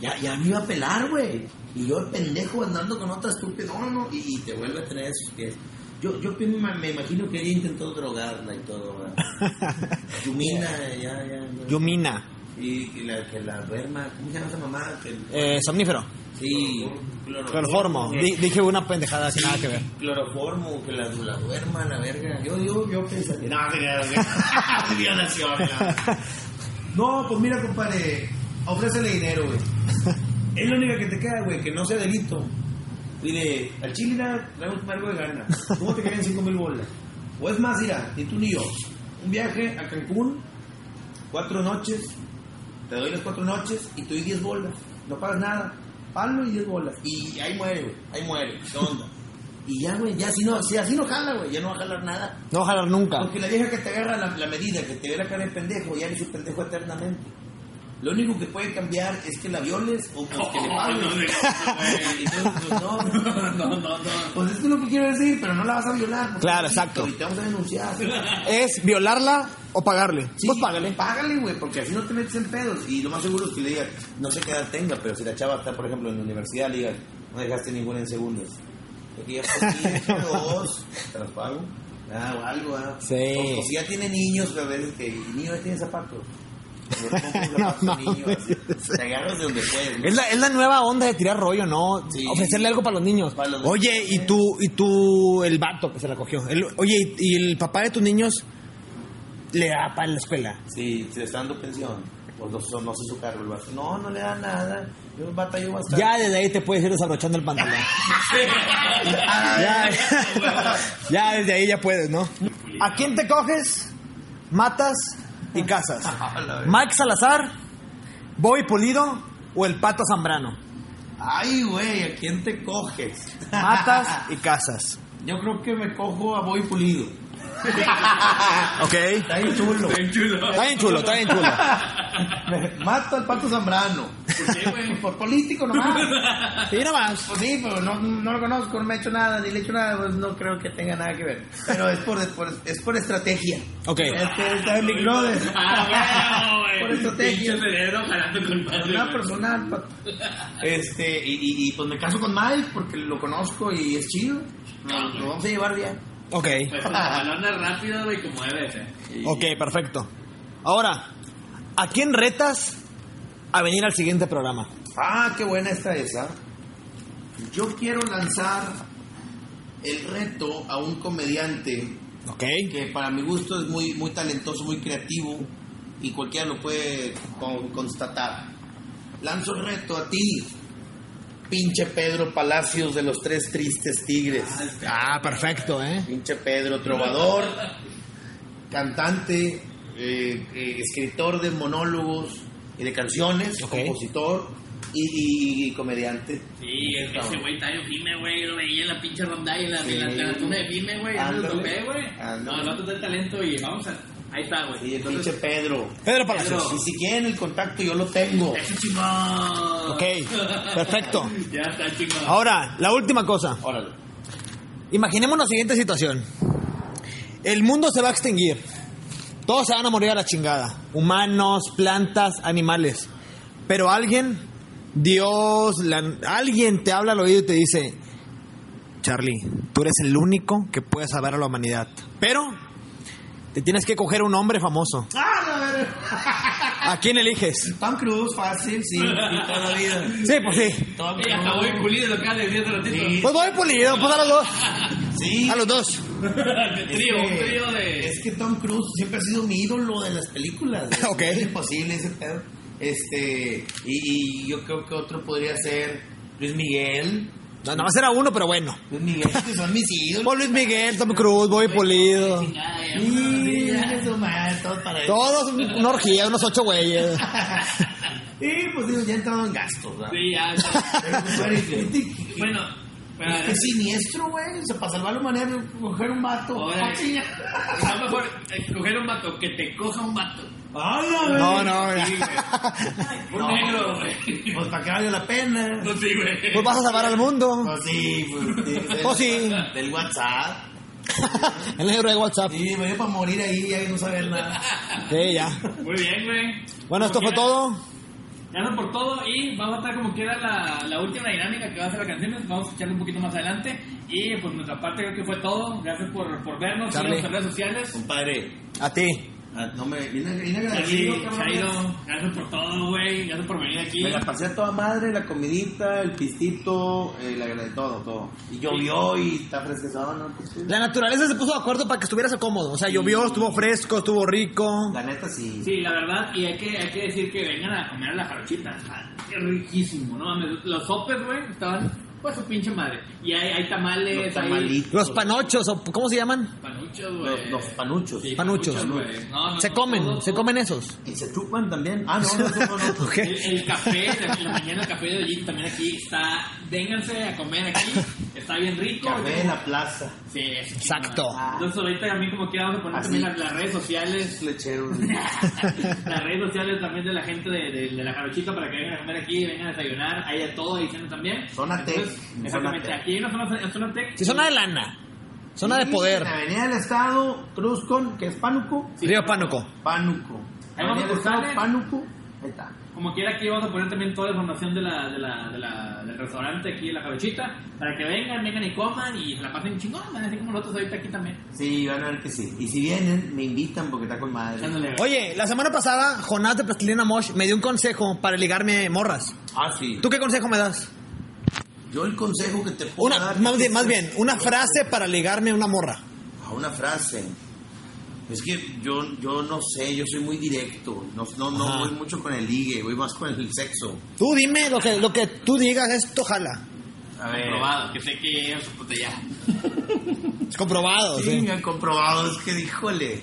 [SPEAKER 1] ya, ya me iba a pelar, güey. Y yo, el pendejo, andando con otra estúpida. No, no, no. Y, y te vuelve a tener esos pies. Yo, yo me, imagino que ella intentó drogarla y todo. [LAUGHS] Yumina, ya, ya.
[SPEAKER 5] Yumina,
[SPEAKER 1] Y, y la que la duerma, ¿cómo se llama esa mamá? Que,
[SPEAKER 5] eh, somnífero,
[SPEAKER 1] sí,
[SPEAKER 5] cloroformo. Di- dije una pendejada sin nada que ver.
[SPEAKER 1] Cloroformo, que la, la duerma, la verga. Yo, yo, yo pensaría. No, queda, [LAUGHS] Violación, [LAUGHS] no. Pues mira, compadre, ofrécele dinero, güey. Es la única que te queda, güey, que no sea delito. Dile, al chile traemos algo de gana. ¿Cómo te quedan 5 mil bolas? O es más, mira, ni tú ni yo. Un viaje a Cancún, cuatro noches, te doy las cuatro noches y tú y 10 bolas. No pagas nada. Palo y 10 bolas. Y ahí muere, güey. Ahí muere. ¿Qué onda? Y ya, güey, ya si no, si así no jala, güey, ya no va a jalar nada.
[SPEAKER 5] No va a jalar nunca.
[SPEAKER 1] Porque la vieja que te agarra la, la medida, que te ve la cara de pendejo, ya eres un pendejo eternamente. Lo único que puede cambiar es que la violes o pues, que le pagues. Entonces, pues, no,
[SPEAKER 2] No, no, no.
[SPEAKER 1] pues esto es lo que quiero decir, pero no la vas a violar. porque
[SPEAKER 5] Claro, exacto.
[SPEAKER 1] Y te vamos a denunciar.
[SPEAKER 5] ¿Es violarla o pagarle?
[SPEAKER 1] Sí,
[SPEAKER 5] Pues págale.
[SPEAKER 1] Págale, güey, porque así no te metes en pedos. Y lo más seguro es que le digan, no sé qué edad tenga, pero si la chava está, por ejemplo, en la universidad, le digan, no dejaste ninguna en segundos. Porque ya pues, [LAUGHS] dos, te las pago. Ah, o algo, ah.
[SPEAKER 5] Sí.
[SPEAKER 1] O, o si ya tiene niños, a veces que el niño ya tiene zapatos. [LAUGHS]
[SPEAKER 5] Es la, es la nueva onda de tirar rollo, ¿no?
[SPEAKER 1] Sí.
[SPEAKER 5] Ofrecerle algo para los niños.
[SPEAKER 1] Para los
[SPEAKER 5] Oye,
[SPEAKER 1] niños.
[SPEAKER 5] y tú, y tú, el vato que se la cogió. El- oye, y, y el papá de tus niños le da para la escuela.
[SPEAKER 1] Sí, se le está dando pensión. Pues no, no sé su cargo el vato. No, no le da nada. Yo batallo bastante.
[SPEAKER 5] Ya desde ahí te puedes ir desabrochando el pantalón. [LAUGHS] ya, [LAUGHS] ya desde ahí ya puedes, ¿no? ¿A quién te coges? Matas y casas. [LAUGHS] Mike Salazar, Boy Pulido o el Pato Zambrano.
[SPEAKER 1] Ay, güey, ¿a quién te coges?
[SPEAKER 5] Matas [LAUGHS] y casas.
[SPEAKER 1] Yo creo que me cojo a Boy Pulido. [LAUGHS]
[SPEAKER 5] Ok.
[SPEAKER 1] Está bien chulo.
[SPEAKER 2] Bien chulo.
[SPEAKER 5] Está bien chulo, está bien chulo.
[SPEAKER 1] Me mato al Pato Zambrano. Por político nomás.
[SPEAKER 5] Sí, nomás.
[SPEAKER 1] Pues sí, pero no, no lo conozco, no me ha hecho nada, ni le he hecho nada, pues no creo que tenga nada que ver. Pero es por, por- es por estrategia.
[SPEAKER 5] Ok.
[SPEAKER 1] Es que está en Big Brother.
[SPEAKER 2] Ah, güey.
[SPEAKER 1] Por estrategia.
[SPEAKER 2] Cerebro con güey.
[SPEAKER 1] personal, pato. Este, y, y, y, pues me caso con Mike porque lo conozco y es chido. Nos lo vamos a llevar bien.
[SPEAKER 5] Ok.
[SPEAKER 2] Pues con la balona rápido, güey, como debe ser.
[SPEAKER 5] Ok, perfecto. Ahora, ¿a quién retas a venir al siguiente programa?
[SPEAKER 1] Ah, qué buena está esa. Yo quiero lanzar el reto a un comediante
[SPEAKER 5] Ok.
[SPEAKER 1] que para mi gusto es muy, muy talentoso, muy creativo y cualquiera lo puede con- constatar. Lanzo el reto a ti, pinche Pedro Palacios de los Tres Tristes Tigres.
[SPEAKER 5] Ah, perfecto, ¿eh?
[SPEAKER 1] Pinche Pedro, trovador, cantante, eh, eh, escritor de monólogos y de canciones, compositor y, y comediante.
[SPEAKER 2] Sí, es que ese güey güey. Yo lo veía en la pinche rondalla, en la,
[SPEAKER 1] Sí.
[SPEAKER 2] la, en la tuna de firme, güey. Yo lo topé, güey. No, el vato está talento y vamos a. Ahí está, güey.
[SPEAKER 1] Y el pinche Pedro.
[SPEAKER 5] Pedro Palacios.
[SPEAKER 1] Y si quieren el contacto, yo lo tengo.
[SPEAKER 2] Ese chingón.
[SPEAKER 5] Ok, perfecto. [LAUGHS]
[SPEAKER 2] Ya está chingón.
[SPEAKER 5] Ahora, la última cosa.
[SPEAKER 1] Órale.
[SPEAKER 5] Imaginemos la siguiente situación. El mundo se va a extinguir. Todos se van a morir a la chingada. Humanos, plantas, animales. Pero alguien, Dios, la- alguien te habla al oído y te dice, Charlie, tú eres el único que puede salvar a la humanidad. Pero te tienes que coger un hombre famoso.
[SPEAKER 1] Ah, a ver.
[SPEAKER 5] ¿A quién eliges?
[SPEAKER 1] Tom Cruise, fácil, sí, y toda la vida.
[SPEAKER 5] Sí, pues sí.
[SPEAKER 1] Tom
[SPEAKER 2] Y hasta muy pulido lo que de 10 ratito.
[SPEAKER 5] Pues voy pulido, pues a los dos.
[SPEAKER 1] Sí.
[SPEAKER 5] A los dos. [LAUGHS]
[SPEAKER 2] De trío, un
[SPEAKER 1] que-
[SPEAKER 2] trío de.
[SPEAKER 1] Es que Tom Cruise siempre ha sido mi ídolo de las películas. [LAUGHS]
[SPEAKER 5] Ok.
[SPEAKER 1] Es imposible ese pedo. Este, y, y yo creo que otro podría ser Luis Miguel.
[SPEAKER 5] No, nada más era uno, pero bueno.
[SPEAKER 1] Luis Miguel, que son mis ídolos.
[SPEAKER 5] Pues Luis Miguel, Tom Cruise,
[SPEAKER 1] todo para eso.
[SPEAKER 5] Todos una orgía, unos ocho güeyes. [LAUGHS]
[SPEAKER 1] Sí, pues digo, ya he entrado en gastos, ¿verdad?
[SPEAKER 2] Sí, ya.
[SPEAKER 1] que
[SPEAKER 2] Bueno,
[SPEAKER 1] Es que es siniestro, güey. O sea, para salvar la humanidad, coger un vato. Ah, chinga.
[SPEAKER 2] no mejor eh, coger un vato, que te coja un vato.
[SPEAKER 5] No, no,
[SPEAKER 2] güey. [LAUGHS] Un negro, güey.
[SPEAKER 1] Pues para que valga la pena.
[SPEAKER 2] No, sí, güey.
[SPEAKER 5] Pues vas a salvar al mundo.
[SPEAKER 1] Pues sí, pues. [LAUGHS]
[SPEAKER 5] Pues sí.
[SPEAKER 1] Del WhatsApp. [LAUGHS]
[SPEAKER 5] El negro de WhatsApp.
[SPEAKER 1] Sí, me voy para morir ahí ya y no saber nada.
[SPEAKER 5] Sí, ya.
[SPEAKER 2] Muy bien, güey.
[SPEAKER 5] Bueno, esto fue todo.
[SPEAKER 2] Gracias por todo y vamos a estar como quiera la, la última dinámica que va a ser la canción. Vamos a escucharla un poquito más adelante. Y pues nuestra parte creo que fue todo. Gracias por, por vernos en nuestras redes sociales.
[SPEAKER 1] Compadre,
[SPEAKER 5] A ti.
[SPEAKER 1] No me.
[SPEAKER 2] Charlie,
[SPEAKER 1] agradecido.
[SPEAKER 2] Chairo, gracias por todo, güey. Gracias por venir aquí.
[SPEAKER 1] Me la pasé a toda madre, la comidita, el pistito, eh, la, de todo, todo. Y llovió y está fresquezón, ¿no? Pues.
[SPEAKER 5] La naturaleza se puso de acuerdo para que estuvieras cómodo. O sea, llovió, estuvo fresco, estuvo rico.
[SPEAKER 1] La neta sí.
[SPEAKER 2] Sí, la verdad, y hay que, hay que decir que vengan a comer a la jarochita. Está riquísimo, ¿no? mames. Los sopes, güey, estaban pues su pinche madre. Y hay, hay tamales,
[SPEAKER 1] Los tamalitos.
[SPEAKER 5] Los panochos, o ¿cómo se llaman?
[SPEAKER 2] panuchos,
[SPEAKER 1] Los,
[SPEAKER 2] güey.
[SPEAKER 1] los panuchos.
[SPEAKER 2] Sí,
[SPEAKER 5] Panuchos.
[SPEAKER 2] güey. No, no,
[SPEAKER 5] Se comen,
[SPEAKER 2] todo,
[SPEAKER 5] se comen esos.
[SPEAKER 1] Y se chupan también. Ah, no, no, no, no. [LAUGHS]
[SPEAKER 5] Ok.
[SPEAKER 2] El, el café, de la mañana el café de Ollito también aquí está. Vénganse a comer aquí. Está bien rico.
[SPEAKER 1] Café en la plaza.
[SPEAKER 2] Sí, es
[SPEAKER 5] Exacto.
[SPEAKER 2] chingón. Entonces ahorita a mí como quiera vamos a poner
[SPEAKER 1] Así.
[SPEAKER 2] también las, las redes sociales. [LAUGHS]
[SPEAKER 1] Lecheros. [LAUGHS]
[SPEAKER 2] las redes sociales también de la gente de, de- de la jarochita para que vengan a comer aquí, vengan a desayunar, hay de todo cena también.
[SPEAKER 1] Zona Tech.
[SPEAKER 2] Exactamente, aquí hay una zona, zona tech.
[SPEAKER 5] Sí, zona de lana. Zona de poder.
[SPEAKER 1] En Avenida del Estado, Cruzcon, que es Pánuco.
[SPEAKER 2] Sí,
[SPEAKER 5] Río Pánuco.
[SPEAKER 1] Pánuco.
[SPEAKER 2] Ahí vamos
[SPEAKER 1] Avenida
[SPEAKER 2] a
[SPEAKER 1] del Estado. Pánuco. Ahí está.
[SPEAKER 2] Como quiera aquí vamos a poner también toda la información de la, de la, de la, del restaurante aquí de la jarochita para que vengan, vengan y coman y se la pasen chingón, así como nosotros ahorita aquí también.
[SPEAKER 1] Sí, van a ver que sí. Y si vienen, me invitan porque está con madre.
[SPEAKER 2] Ándale.
[SPEAKER 5] Oye, la semana pasada, Jonás de Plastilina Mosh me dio un consejo para ligarme morras.
[SPEAKER 1] Ah, sí.
[SPEAKER 5] ¿Tú qué consejo me das?
[SPEAKER 1] Yo el consejo que te puedo
[SPEAKER 5] Una,
[SPEAKER 1] dar...
[SPEAKER 5] más bien, más bien, una frase para ligarme a una morra.
[SPEAKER 1] A una frase. Es que yo, yo no sé, yo soy muy directo. No, no, no voy mucho con el ligue, voy más con el sexo.
[SPEAKER 5] Tú dime lo que, lo que tú digas, esto jala.
[SPEAKER 1] A ver.
[SPEAKER 2] Comprobado, que sé que es puta ya.
[SPEAKER 5] Es comprobado,
[SPEAKER 1] Sí,
[SPEAKER 5] sí.
[SPEAKER 1] me han comprobado, es que díjole.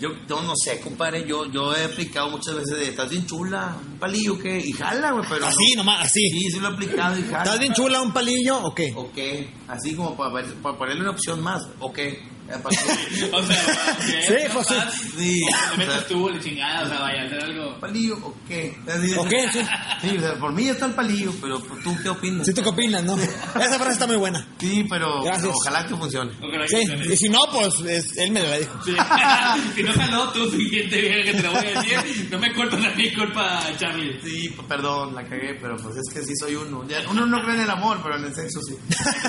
[SPEAKER 1] Yo no, no sé, compadre, yo, yo he aplicado muchas veces de, estás bien chula, un palillo, ¿qué? Y jala, güey, pero
[SPEAKER 5] Así,
[SPEAKER 1] no.
[SPEAKER 5] nomás, así.
[SPEAKER 1] Sí, sí lo he aplicado y jala.
[SPEAKER 5] ¿Estás bien chula un palillo o qué?
[SPEAKER 1] ¿O qué? Así como para, para ponerle una opción más, ¿o qué? [LAUGHS]
[SPEAKER 2] O sea,
[SPEAKER 5] Sí, pues sí.
[SPEAKER 1] Sí,
[SPEAKER 2] Le metes tú, le chingada, o sea, vaya a hacer algo.
[SPEAKER 1] palillo, ¿o qué?
[SPEAKER 5] ¿O qué? Sí.
[SPEAKER 1] Sí, o sea, por mí ya está el palillo, pero pues, ¿tú qué opinas?
[SPEAKER 5] ¿Sí tú qué opinas, no? Esa frase está muy buena.
[SPEAKER 1] Sí, pero,
[SPEAKER 5] Gracias.
[SPEAKER 1] ojalá que funcione.
[SPEAKER 2] Ojalá que
[SPEAKER 5] Sí,
[SPEAKER 2] funcione.
[SPEAKER 5] y si no, pues es- él me la dijo.
[SPEAKER 2] Sí. [LAUGHS] si no jaló, tú siguiente vieja que te lo voy a decir. No me cortas a mi culpa, Charlie.
[SPEAKER 1] Sí, perdón, la cagué, pero pues es que sí soy uno. Ya, uno no cree en el amor, pero en el sexo sí.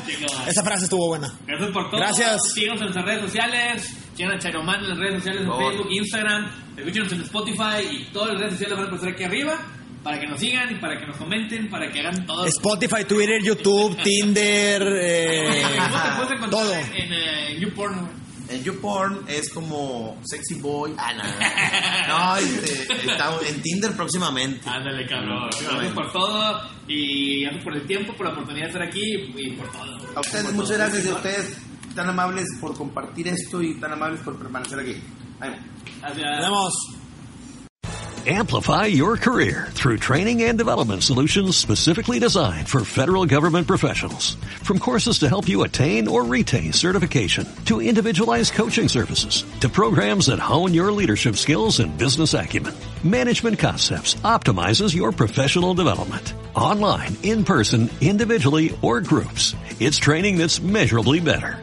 [SPEAKER 2] Chingada.
[SPEAKER 5] Esa frase estuvo buena.
[SPEAKER 2] Gracias por todo.
[SPEAKER 5] Gracias.
[SPEAKER 2] Síganos en nuestras redes sociales. Sigan a Chairoman en las redes sociales, en. Facebook, Instagram. Escúchenos en Spotify y todas las redes sociales van a aparecer aquí arriba. Para que nos sigan y para que nos comenten, para que hagan todo.
[SPEAKER 5] Spotify, Twitter, YouTube, [LAUGHS] Tinder, eh,
[SPEAKER 2] ¿Cómo te puedes encontrar
[SPEAKER 5] todo.
[SPEAKER 2] en eh, YouPorn? güey?
[SPEAKER 1] En YouPorn es como sexy boy. Ah, no, [LAUGHS] este, está en Tinder próximamente.
[SPEAKER 2] Ándale, cabrón. Gracias
[SPEAKER 1] Próximamente.
[SPEAKER 2] por todo y gracias por el tiempo, por la oportunidad de estar aquí y por todo.
[SPEAKER 1] A ustedes, muchas gracias y a ustedes tan amables por compartir esto y tan amables por permanecer aquí. Ánimo.
[SPEAKER 2] Gracias.
[SPEAKER 6] Amplify your career through training and development solutions specifically designed for federal government professionals. From courses to help you attain or retain certification, to individualized coaching services, to programs that hone your leadership skills and business acumen, Management Concepts optimizes your professional development. Online, in person, individually, or groups. It's training that's measurably better.